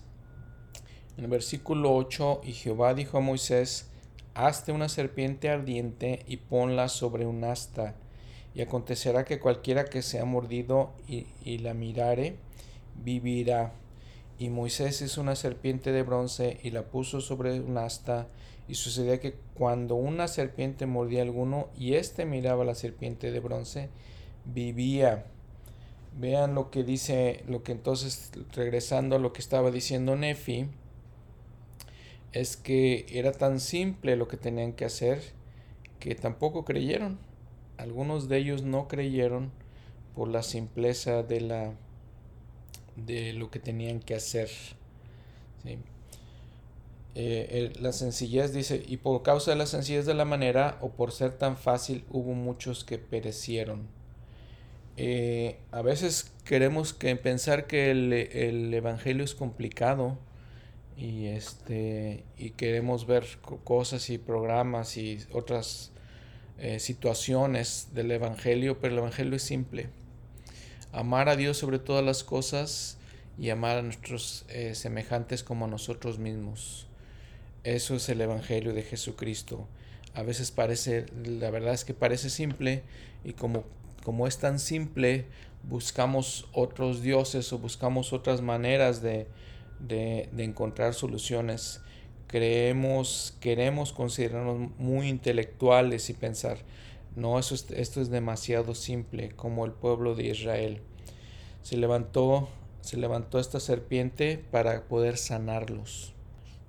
en el versículo 8, y Jehová dijo a Moisés, hazte una serpiente ardiente y ponla sobre un asta Y acontecerá que cualquiera que sea mordido y, y la mirare, vivirá. Y Moisés hizo una serpiente de bronce y la puso sobre un asta. Y sucedía que cuando una serpiente mordía a alguno y éste miraba la serpiente de bronce, vivía. Vean lo que dice, lo que entonces, regresando a lo que estaba diciendo Nefi, es que era tan simple lo que tenían que hacer que tampoco creyeron. Algunos de ellos no creyeron por la simpleza de la de lo que tenían que hacer. Eh, la sencillez dice, y por causa de la sencillez de la manera o por ser tan fácil hubo muchos que perecieron. Eh, a veces queremos que pensar que el, evangelio es complicado y este y queremos ver cosas y programas y otras eh, situaciones del evangelio, pero el evangelio es simple. Amar a Dios sobre todas las cosas y amar a nuestros eh, semejantes como a nosotros mismos. Eso es el evangelio de Jesucristo. A veces parece, la verdad es que parece simple y como como es tan simple, buscamos otros dioses o buscamos otras maneras de, encontrar soluciones. Creemos, queremos considerarnos muy intelectuales y pensar, no, eso esto es demasiado simple, como el pueblo de Israel. Se levantó, se levantó esta serpiente para poder sanarlos.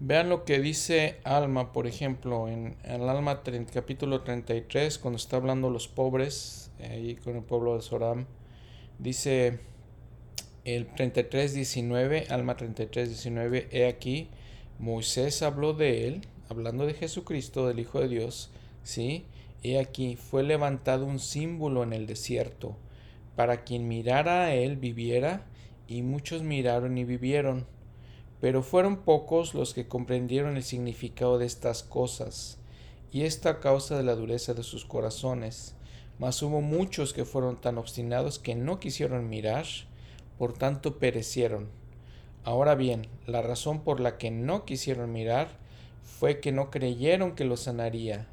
Vean lo que dice Alma, por ejemplo, en, el Alma capítulo 33, cuando está hablando los pobres, ahí con el pueblo de Soram, dice el 33.19, Alma 33.19, he aquí, Moisés habló de él, hablando de Jesucristo, del Hijo de Dios, ¿sí? He aquí, fue levantado un símbolo en el desierto, para quien mirara a él viviera, y muchos miraron y vivieron. Pero fueron pocos los que comprendieron el significado de estas cosas, y esta a causa de la dureza de sus corazones mas hubo muchos que fueron tan obstinados que no quisieron mirar, por tanto perecieron. Ahora bien, la razón por la que no quisieron mirar fue que no creyeron que los sanaría.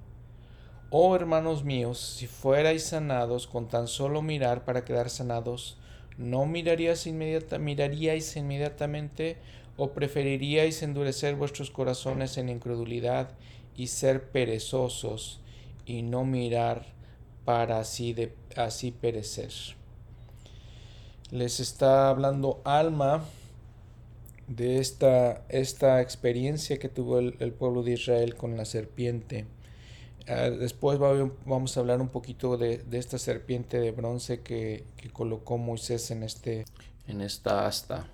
Oh hermanos míos, si fuerais sanados con tan solo mirar para quedar sanados, ¿no miraríais, inmediatamente o preferiríais endurecer vuestros corazones en incredulidad y ser perezosos y no mirar para así perecer. Les está hablando Alma de esta, esta experiencia que tuvo el, pueblo de Israel con la serpiente. Ah, después vamos a hablar un poquito de, esta serpiente de bronce que, que, colocó Moisés en, este, en esta asta.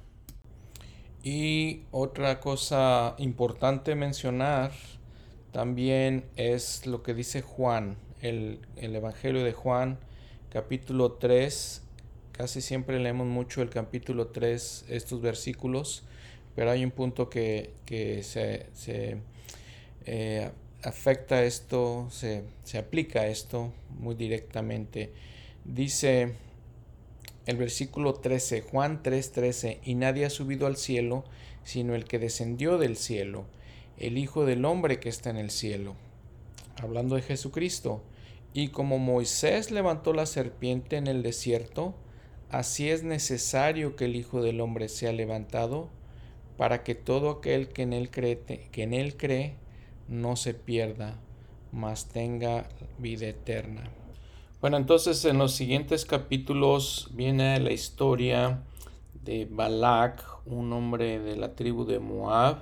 Y otra cosa importante mencionar también es lo que dice Juan el, Evangelio de Juan, capítulo 3. Casi siempre leemos mucho el capítulo 3, estos versículos, pero hay un punto que, se, se eh, afecta esto, se, se aplica esto muy directamente. Dice el versículo 13, Juan 3:13, y nadie ha subido al cielo, sino el que descendió del cielo, el Hijo del Hombre que está en el cielo hablando de Jesucristo. Y como Moisés levantó la serpiente en el desierto, así es necesario que el Hijo del Hombre sea levantado, para que todo aquel que en él cree, que en él cree no se pierda, mas tenga vida eterna. Bueno, entonces en los siguientes capítulos viene la historia de Balak, un hombre de la tribu de Moab,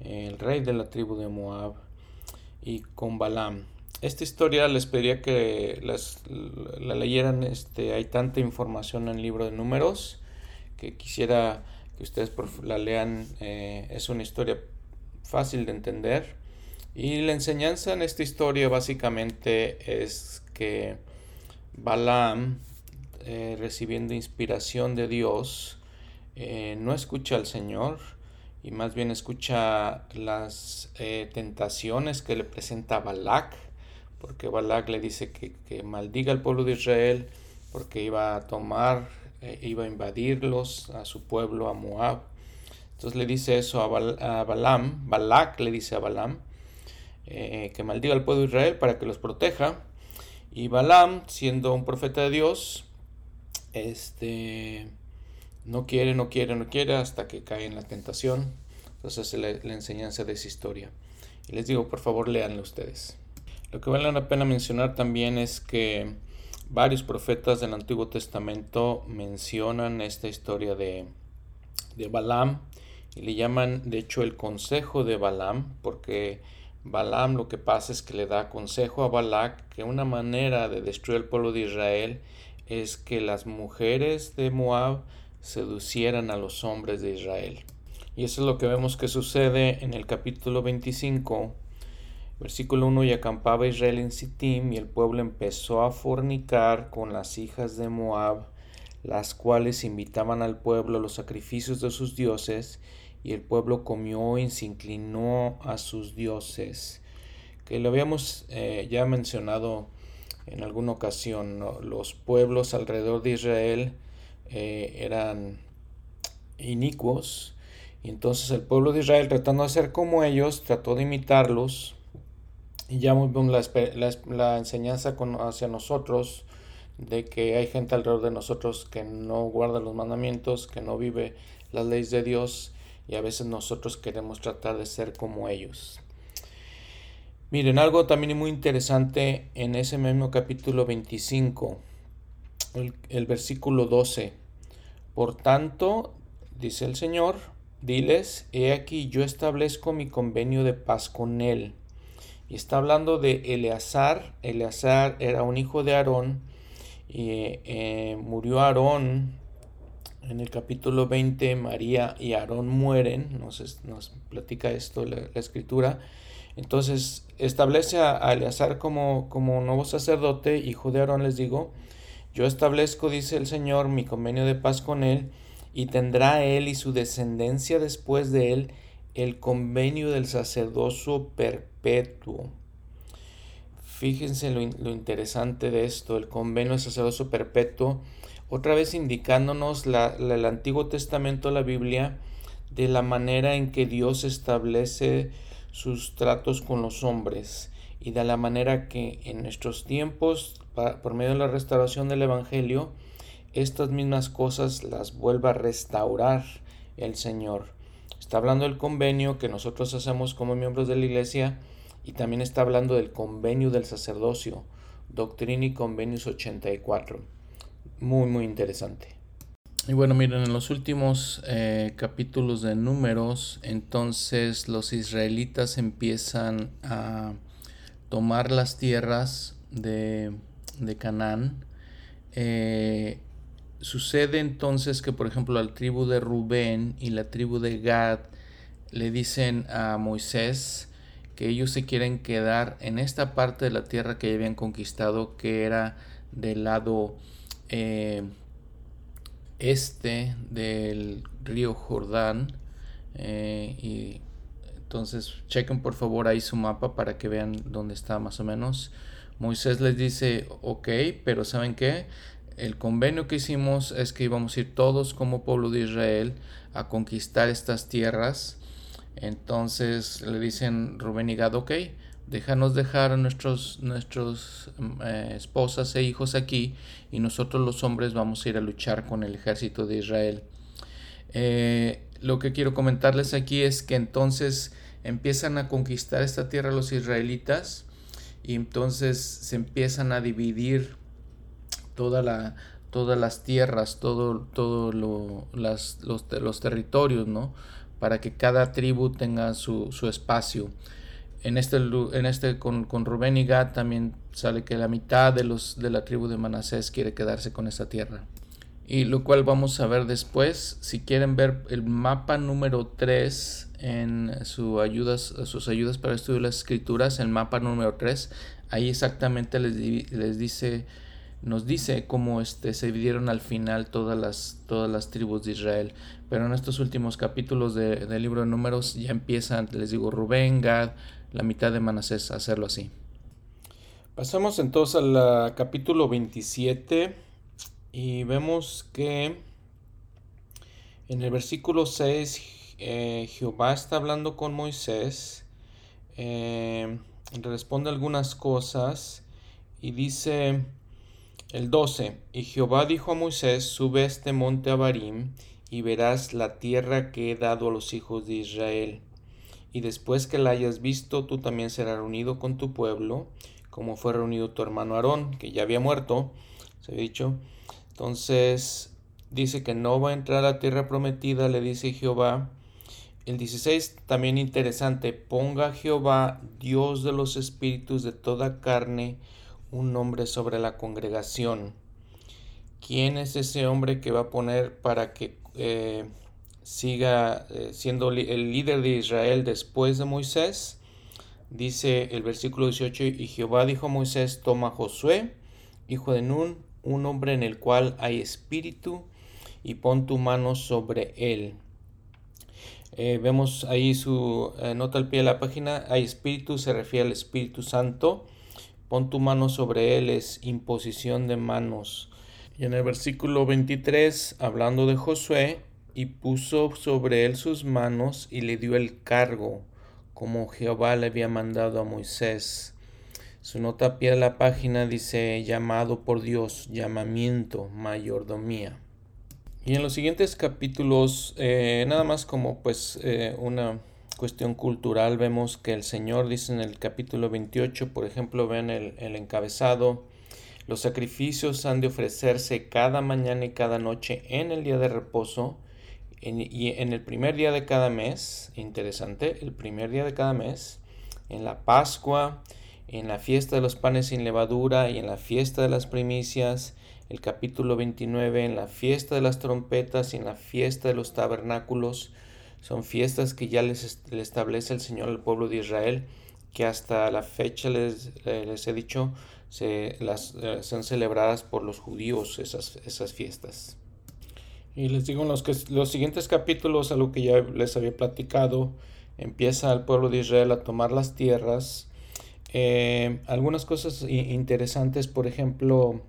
el rey de la tribu de Moab, y con Balaam. Esta historia les pediría que la leyeran, este, hay tanta información en el libro de números que quisiera que ustedes la lean, eh, es una historia fácil de entender. Y la enseñanza en esta historia básicamente es que Balaam, eh, recibiendo inspiración de Dios, eh, no escucha al Señor, y más bien escucha las tentaciones que le presenta Balak, porque Balak le dice que, maldiga al pueblo de Israel, porque iba a tomar, eh, iba a invadirlos, a su pueblo, a Moab. Entonces le dice eso a, Balaam, Balak le dice a Balaam, eh, que maldiga al pueblo de Israel para que los proteja. Y Balaam, siendo un profeta de Dios, este no quiere, no quiere, no quiere hasta que cae en la tentación. Entonces es la, la enseñanza de esa historia. Y les digo, por favor, leanla ustedes. Lo que vale la pena mencionar también es que varios profetas del Antiguo Testamento mencionan esta historia de, de Balaam y le llaman de hecho el consejo de Balaam porque Balaam lo que pasa es que le da consejo a Balac que una manera de destruir el pueblo de Israel es que las mujeres de Moab seducieran a los hombres de Israel. Y eso es lo que vemos que sucede en el capítulo 25, versículo 1, y acampaba Israel en Sittim, y el pueblo empezó a fornicar con las hijas de Moab, las cuales invitaban al pueblo a los sacrificios de sus dioses, y el pueblo comió y se inclinó a sus dioses. Que lo habíamos eh, ya mencionado en alguna ocasión, los pueblos alrededor de Israel eh, eran inicuos, y entonces el pueblo de Israel, tratando de ser como ellos, trató de imitarlos. Y ya vemos la, la, enseñanza con, hacia nosotros de que hay gente alrededor de nosotros que no guarda los mandamientos, que no vive las leyes de Dios y a veces nosotros queremos tratar de ser como ellos. Miren, algo también muy interesante en ese mismo capítulo 25, el, el versículo 12. Por tanto, dice el Señor, Diles, he aquí yo establezco mi convenio de paz con él. Y está hablando de Eleazar. Eleazar era un hijo de Aarón. Y eh, murió Aarón. En el capítulo 20, María y Aarón mueren. Nos, nos platica esto la, escritura. Entonces establece a, Eleazar como, como nuevo sacerdote, hijo de Aarón, les digo. Yo establezco, dice el Señor, mi convenio de paz con él y tendrá él y su descendencia después de él el convenio del sacerdocio perpetuo. Fíjense lo, interesante de esto, el convenio del sacerdocio perpetuo, otra vez indicándonos el Antiguo Testamento, la Biblia, de la manera en que Dios establece sus tratos con los hombres y de la manera que en nuestros tiempos, por medio de la restauración del Evangelio, estas mismas cosas las vuelva a restaurar el Señor. Está hablando del convenio que nosotros hacemos como miembros de la iglesia y también está hablando del convenio del sacerdocio, Doctrina y Convenios 84. Muy, muy interesante. Y bueno, miren, en los últimos eh, capítulos de números, entonces los israelitas empiezan a tomar las tierras de, de Canaán. Eh, Sucede entonces que, por ejemplo, la tribu de Rubén y la tribu de Gad le dicen a Moisés que ellos se quieren quedar en esta parte de la tierra que habían conquistado, que era del lado eh, este del río Jordán. Eh, y entonces chequen por favor ahí su mapa para que vean dónde está más o menos. Moisés les dice, ok, pero ¿saben qué? el convenio que hicimos es que íbamos a ir todos como pueblo de Israel a conquistar estas tierras. Entonces le dicen Rubén y Gad, ok, déjanos dejar a nuestros, nuestros eh, esposas e hijos aquí y nosotros los hombres vamos a ir a luchar con el ejército de Israel. Eh, lo que quiero comentarles aquí es que entonces empiezan a conquistar esta tierra los israelitas y entonces se empiezan a dividir toda la, todas las tierras, todo, todo lo, los, los, territorios, ¿no? Para que cada tribu tenga su, su espacio. En este, en este con, con, Rubén y Gad también sale que la mitad de, los, de la tribu de Manasés quiere quedarse con esta tierra. Y lo cual vamos a ver después. Si quieren ver el mapa número 3 en su ayudas, sus ayudas para estudiar las escrituras, el mapa número 3, ahí exactamente les, les dice nos dice cómo este, se dividieron al final todas las, todas las tribus de Israel. Pero en estos últimos capítulos del libro de números ya empiezan, les digo, Rubén, Gad, la mitad de Manasés a hacerlo así. Pasamos entonces al capítulo 27 y vemos que en el versículo 6 eh, Jehová está hablando con Moisés, eh, responde algunas cosas Y dice el 12, y Jehová dijo a Moisés, sube este monte Abarim y verás la tierra que he dado a los hijos de Israel. Y después que la hayas visto, tú también serás reunido con tu pueblo, como fue reunido tu hermano Aarón, que ya había muerto, se ha dicho. Entonces dice que no va a entrar a la tierra prometida, le dice Jehová. El 16 también interesante, ponga Jehová, Dios de los espíritus de toda carne, un nombre sobre la congregación. ¿Quién es ese hombre que va a poner para que eh, siga eh, siendo el líder de Israel después de Moisés? Dice el versículo 18, y Jehová dijo a Moisés, toma Josué, hijo de Nun, un hombre en el cual hay espíritu, y pon tu mano sobre él. Eh, vemos ahí su nota al pie de la página, hay espíritu, se refiere al Espíritu Santo. Pon tu mano sobre él es imposición de manos. Y en el versículo 23, hablando de Josué, y puso sobre él sus manos y le dio el cargo, como Jehová le había mandado a Moisés. Su nota a pie de la página dice llamado por Dios, llamamiento, mayordomía. Y en los siguientes capítulos, eh, nada más como pues eh, una cuestión cultural, vemos que el Señor dice en el capítulo 28, por ejemplo, ven el, el encabezado, los sacrificios han de ofrecerse cada mañana y cada noche en el día de reposo y en el primer día de cada mes, interesante, el primer día de cada mes, en la Pascua, en la fiesta de los panes sin levadura y en la fiesta de las primicias, el capítulo 29, en la fiesta de las trompetas y en la fiesta de los tabernáculos. Son fiestas que ya les, establece el Señor al pueblo de Israel, que hasta la fecha les, les he dicho se, las, eh, son celebradas por los judíos esas, esas fiestas. Y les digo en los, que, los siguientes capítulos, a lo que ya les había platicado, empieza el pueblo de Israel a tomar las tierras. Eh, algunas cosas interesantes, por ejemplo,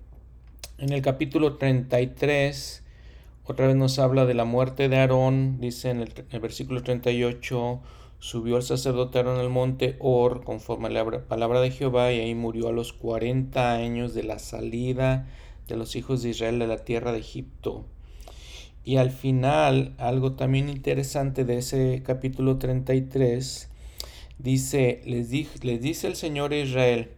en el capítulo 33, otra vez nos habla de la muerte de Aarón, dice en el, versículo 38, Subió el sacerdote Aarón al monte Or, conforme a la palabra de Jehová, y ahí murió a los cuarenta años de la salida de los hijos de Israel de la tierra de Egipto. Y al final, algo también interesante de ese capítulo 33, dice, les, les dice el Señor Israel,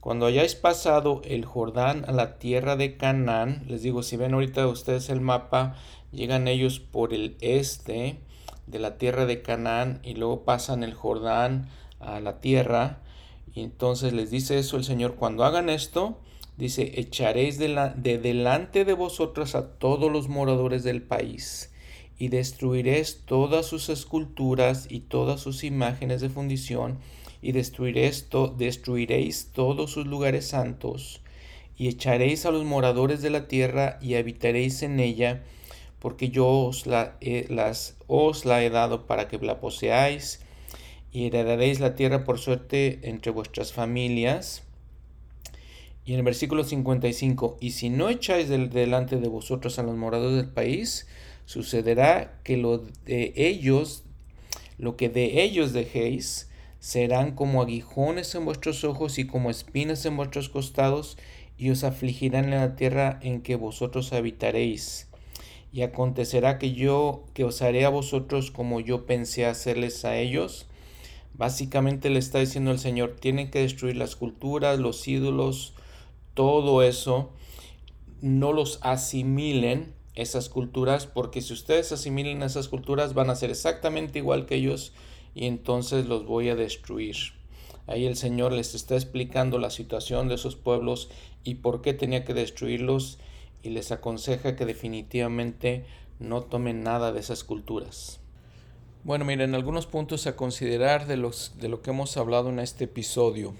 cuando hayáis pasado el Jordán a la tierra de Canaán, les digo, si ven ahorita ustedes el mapa, llegan ellos por el este, de la tierra de Canaán y luego pasan el Jordán a la tierra. Y entonces les dice eso el Señor, cuando hagan esto, dice, echaréis de, la, de delante de vosotros a todos los moradores del país y destruiréis todas sus esculturas y todas sus imágenes de fundición y destruiréis, destruiréis todos sus lugares santos y echaréis a los moradores de la tierra y habitaréis en ella porque yo os la, las, os la he dado para que la poseáis y heredaréis la tierra por suerte entre vuestras familias. Y en el versículo 55, y si no echáis delante de vosotros a los moradores del país, sucederá que lo de ellos, lo que de ellos dejéis, serán como aguijones en vuestros ojos y como espinas en vuestros costados, y os afligirán en la tierra en que vosotros habitaréis y acontecerá que yo que os haré a vosotros como yo pensé hacerles a ellos. Básicamente le está diciendo el Señor, tienen que destruir las culturas, los ídolos, todo eso. No los asimilen esas culturas, porque si ustedes asimilen esas culturas van a ser exactamente igual que ellos y entonces los voy a destruir. Ahí el Señor les está explicando la situación de esos pueblos y por qué tenía que destruirlos y les aconseja que definitivamente no tomen nada de esas culturas. Bueno, miren, algunos puntos a considerar de, los, de lo que hemos hablado en este episodio.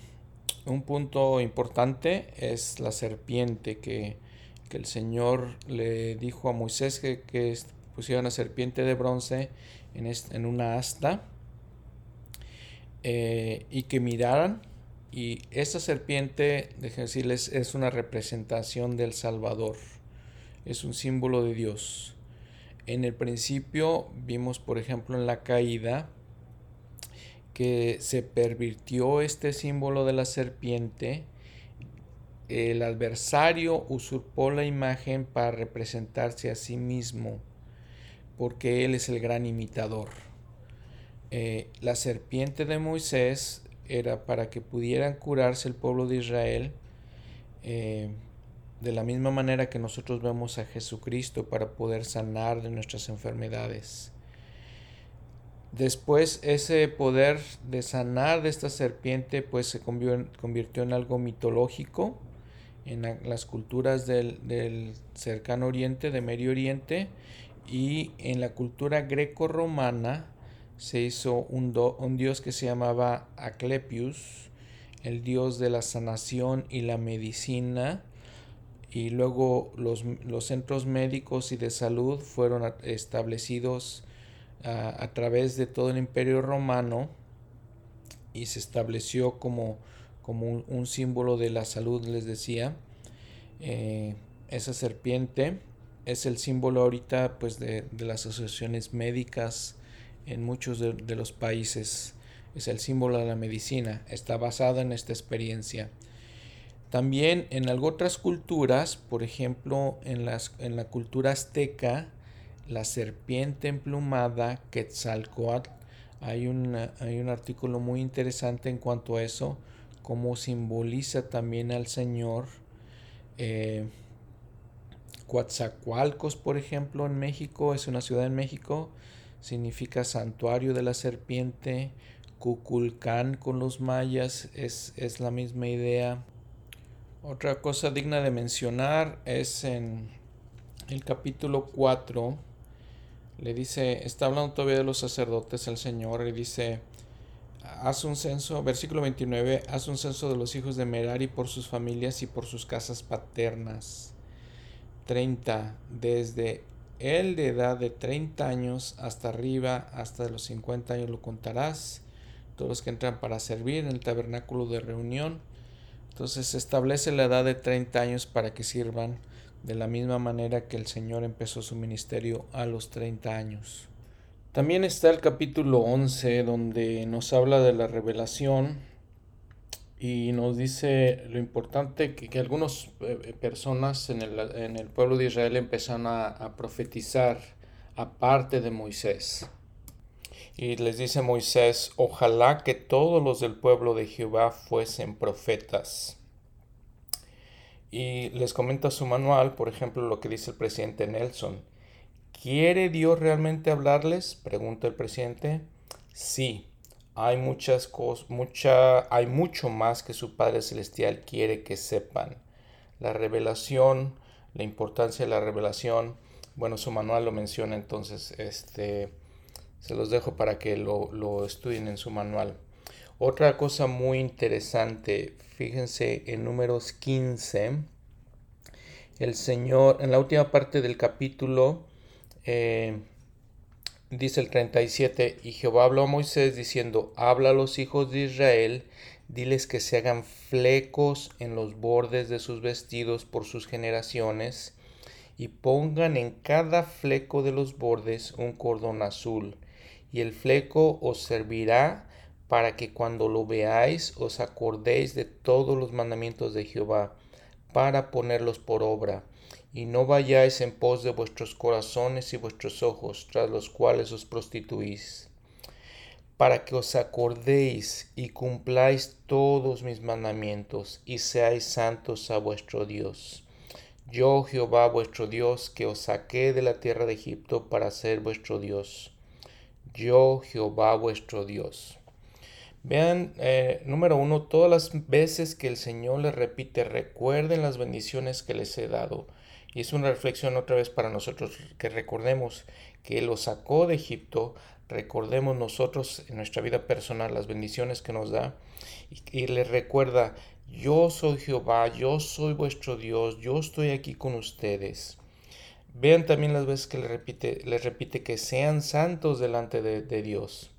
Un punto importante es la serpiente que, que el Señor le dijo a Moisés que, que pusiera una serpiente de bronce en, en una asta eh, y que miraran y esta serpiente, déjenme decirles, es una representación del Salvador, es un símbolo de Dios. En el principio vimos, por ejemplo, en la caída, que se pervirtió este símbolo de la serpiente el adversario usurpó la imagen para representarse a sí mismo, porque él es el gran imitador. Eh, la serpiente de Moisés era para que pudieran curarse el pueblo de Israel eh, de la misma manera que nosotros vemos a Jesucristo para poder sanar de nuestras enfermedades. Después ese poder de sanar de esta serpiente pues se convirtió en algo mitológico en las culturas del, cercano oriente, de Medio Oriente, y en la cultura greco-romana se hizo un, un, dios que se llamaba Aclepius, el dios de la sanación y la medicina, y luego los, los centros médicos y de salud fueron establecidos a, través de todo el imperio romano y se estableció como, como un, símbolo de la salud, les decía. Eh, esa serpiente es el símbolo ahorita pues, de, las asociaciones médicas en muchos de, de, los países. Es el símbolo de la medicina. Está basada en esta experiencia. También en otras culturas, por ejemplo en, las, en la cultura azteca, la serpiente emplumada Quetzalcoatl. Hay, hay un artículo muy interesante en cuanto a eso, cómo simboliza también al Señor. Eh, Coatzacoalcos, por ejemplo, en México, es una ciudad en México, significa santuario de la serpiente. Cuculcán con los mayas es, es la misma idea. Otra cosa digna de mencionar es en el capítulo 4 le dice, está hablando todavía de los sacerdotes el Señor y dice, haz un censo, versículo 29, haz un censo de los hijos de Merari por sus familias y por sus casas paternas. 30, desde él de edad de 30 años hasta arriba, hasta los 50 años lo contarás, todos los que entran para servir en el tabernáculo de reunión. Entonces se establece la edad de 30 años para que sirvan de la misma manera que el Señor empezó su ministerio a los 30 años. También está el capítulo 11 donde nos habla de la revelación y nos dice lo importante que, que algunas eh, personas en el, en el, pueblo de Israel empezaron a, a profetizar aparte de Moisés. Y les dice Moisés, ojalá que todos los del pueblo de Jehová fuesen profetas y les comenta su manual, por ejemplo, lo que dice el presidente Nelson. ¿Quiere Dios realmente hablarles? Pregunta el presidente. Sí, hay muchas cosas, mucha, hay mucho más que su Padre Celestial quiere que sepan. La revelación, la importancia de la revelación, bueno, su manual lo menciona, entonces este, se los dejo para que lo, lo estudien en su manual. Otra cosa muy interesante, fíjense en números 15, el Señor, en la última parte del capítulo, eh, dice el 37, y Jehová habló a Moisés diciendo, habla a los hijos de Israel, diles que se hagan flecos en los bordes de sus vestidos por sus generaciones, y pongan en cada fleco de los bordes un cordón azul, y el fleco os servirá para que cuando lo veáis os acordéis de todos los mandamientos de Jehová, para ponerlos por obra, y no vayáis en pos de vuestros corazones y vuestros ojos, tras los cuales os prostituís, para que os acordéis y cumpláis todos mis mandamientos, y seáis santos a vuestro Dios. Yo, Jehová vuestro Dios, que os saqué de la tierra de Egipto para ser vuestro Dios. Yo, Jehová vuestro Dios. Vean, eh, número uno, todas las veces que el Señor les repite, recuerden las bendiciones que les he dado. Y es una reflexión otra vez para nosotros que recordemos que los sacó de Egipto, recordemos nosotros en nuestra vida personal las bendiciones que nos da y, les recuerda, yo soy Jehová, yo soy vuestro Dios, yo estoy aquí con ustedes. Vean también las veces que les repite, repite que sean santos delante de Dios.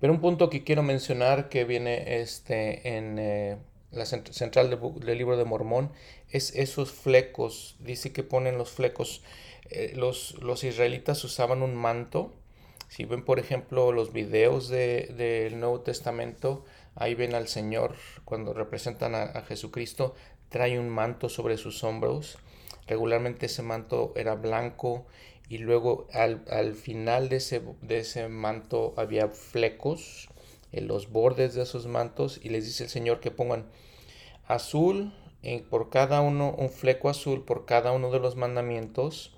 Pero un punto que quiero mencionar que viene este, en eh, la central del, libro de Mormón es esos flecos. Dice que ponen los flecos. Eh, los, los, israelitas usaban un manto. Si ven, por ejemplo, los videos del Nuevo Testamento, ahí ven al Señor cuando representan a, Jesucristo. trae un manto sobre sus hombros. Regularmente ese manto era blanco y luego al, final de ese, de ese manto había flecos en los bordes de esos mantos y les dice el Señor que pongan azul por cada uno, un fleco azul por cada uno de los mandamientos.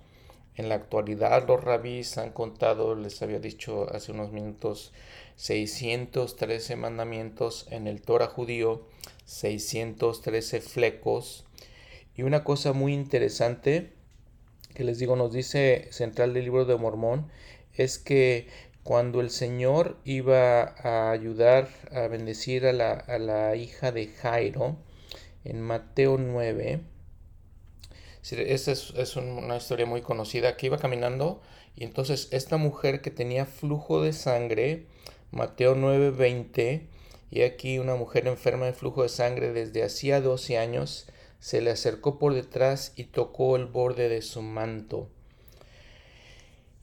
En la actualidad los rabís han contado, les había dicho hace unos minutos, 613 mandamientos en el Torah judío, 613 flecos. Y una cosa muy interesante que les digo, nos dice central del libro de Mormón, es que cuando el Señor iba a ayudar a bendecir a la, a la hija de Jairo, en Mateo 9, esta es, una historia muy conocida, que iba caminando y entonces esta mujer que tenía flujo de sangre, Mateo 9, 20, y aquí una mujer enferma de flujo de sangre desde hacía 12 años, se le acercó por detrás y tocó el borde de su manto.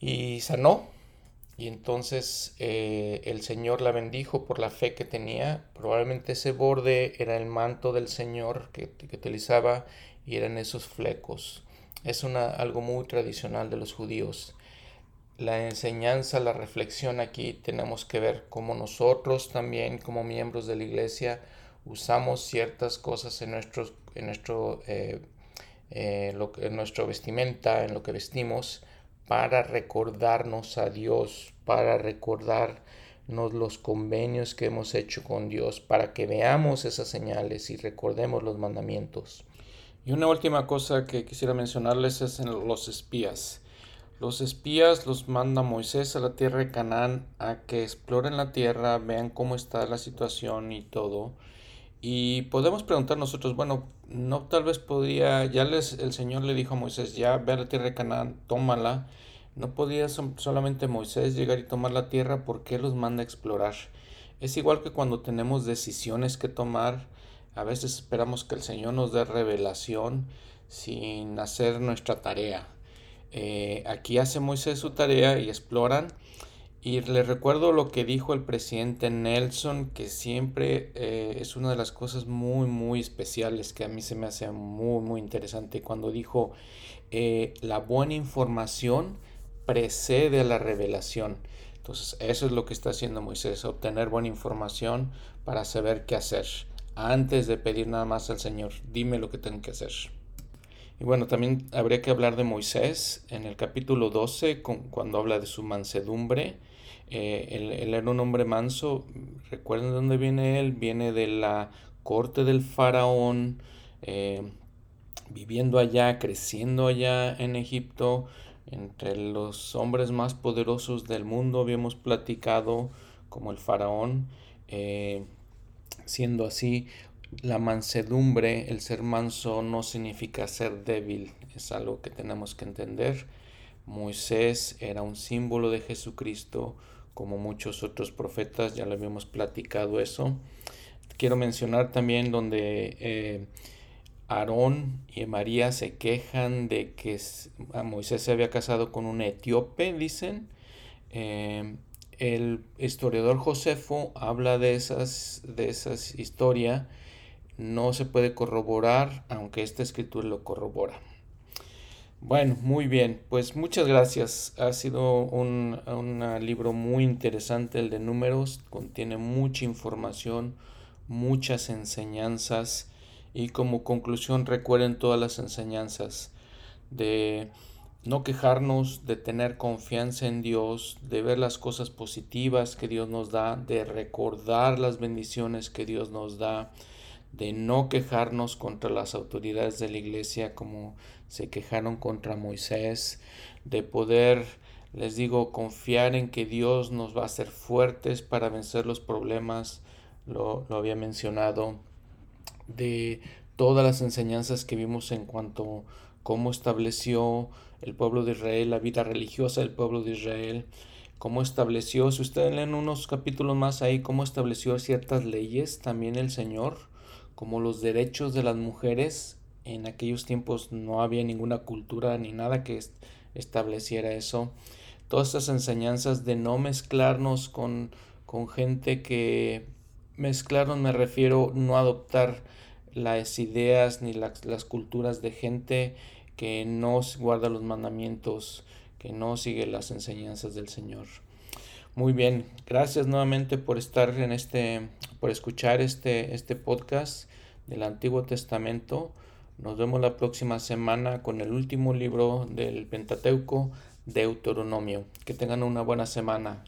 Y sanó. Y entonces eh, el Señor la bendijo por la fe que tenía. Probablemente ese borde era el manto del Señor que, utilizaba y eran esos flecos. Es una, algo muy tradicional de los judíos. La enseñanza, la reflexión aquí tenemos que ver cómo nosotros también como miembros de la iglesia usamos ciertas cosas en, nuestros, en, nuestro, eh, eh, lo, en nuestro vestimenta, en lo que vestimos, para recordarnos a Dios, para recordarnos los convenios que hemos hecho con Dios, para que veamos esas señales y recordemos los mandamientos. Y una última cosa que quisiera mencionarles es en los espías. Los espías los manda Moisés a la tierra de Canaán a que exploren la tierra, vean cómo está la situación y todo. Y podemos preguntar nosotros, bueno, no tal vez podría, ya les, el Señor le dijo a Moisés, ya ve a la tierra de Canaán, tómala. No podía solamente Moisés llegar y tomar la tierra, ¿por qué los manda a explorar? Es igual que cuando tenemos decisiones que tomar, a veces esperamos que el Señor nos dé revelación sin hacer nuestra tarea. Eh, aquí hace Moisés su tarea y exploran y le recuerdo lo que dijo el presidente Nelson, que siempre eh, es una de las cosas muy, muy especiales que a mí se me hace muy, muy interesante cuando dijo, eh, la buena información precede a la revelación. Entonces, eso es lo que está haciendo Moisés, obtener buena información para saber qué hacer, antes de pedir nada más al Señor, dime lo que tengo que hacer. Y bueno, también habría que hablar de Moisés en el capítulo 12, cuando habla de su mansedumbre. Eh, él, era un hombre manso. ¿Recuerden de dónde viene él? Viene de la corte del faraón, eh, viviendo allá, creciendo allá en Egipto, entre los hombres más poderosos del mundo, habíamos platicado, como el faraón. Eh, siendo así la mansedumbre, el ser manso no significa ser débil, es algo que tenemos que entender. Moisés era un símbolo de Jesucristo, como muchos otros profetas, ya lo habíamos platicado eso. Quiero mencionar también donde eh, Aarón y María se quejan de que Moisés se había casado con un etíope, dicen. Eh, el historiador Josefo habla de esas, de esas historias no se puede corroborar, aunque esta escritura lo corrobora. Bueno, muy bien, pues muchas gracias. Ha sido un, libro muy interesante el de números, contiene mucha información, muchas enseñanzas. Y como conclusión recuerden todas las enseñanzas de no quejarnos, de tener confianza en Dios, de ver las cosas positivas que Dios nos da, de recordar las bendiciones que Dios nos da, de no quejarnos contra las autoridades de la iglesia como se quejaron contra Moisés, de poder, les digo, confiar en que Dios nos va a hacer fuertes para vencer los problemas, lo, había mencionado, de todas las enseñanzas que vimos en cuanto a cómo estableció el pueblo de Israel, la vida religiosa del pueblo de Israel, cómo estableció, si ustedes leen unos capítulos más ahí, cómo estableció ciertas leyes también el Señor, como los derechos de las mujeres. En aquellos tiempos no había ninguna cultura ni nada que estableciera eso. Todas estas enseñanzas de no mezclarnos con, con gente que mezclarnos me refiero no adoptar las ideas ni las, las culturas de gente que no guarda los mandamientos, que no sigue las enseñanzas del Señor. Muy bien, gracias nuevamente por estar en este, por escuchar este, este podcast del Antiguo Testamento. Nos vemos la próxima semana con el último libro del Pentateuco, Deuteronomio. Que tengan una buena semana.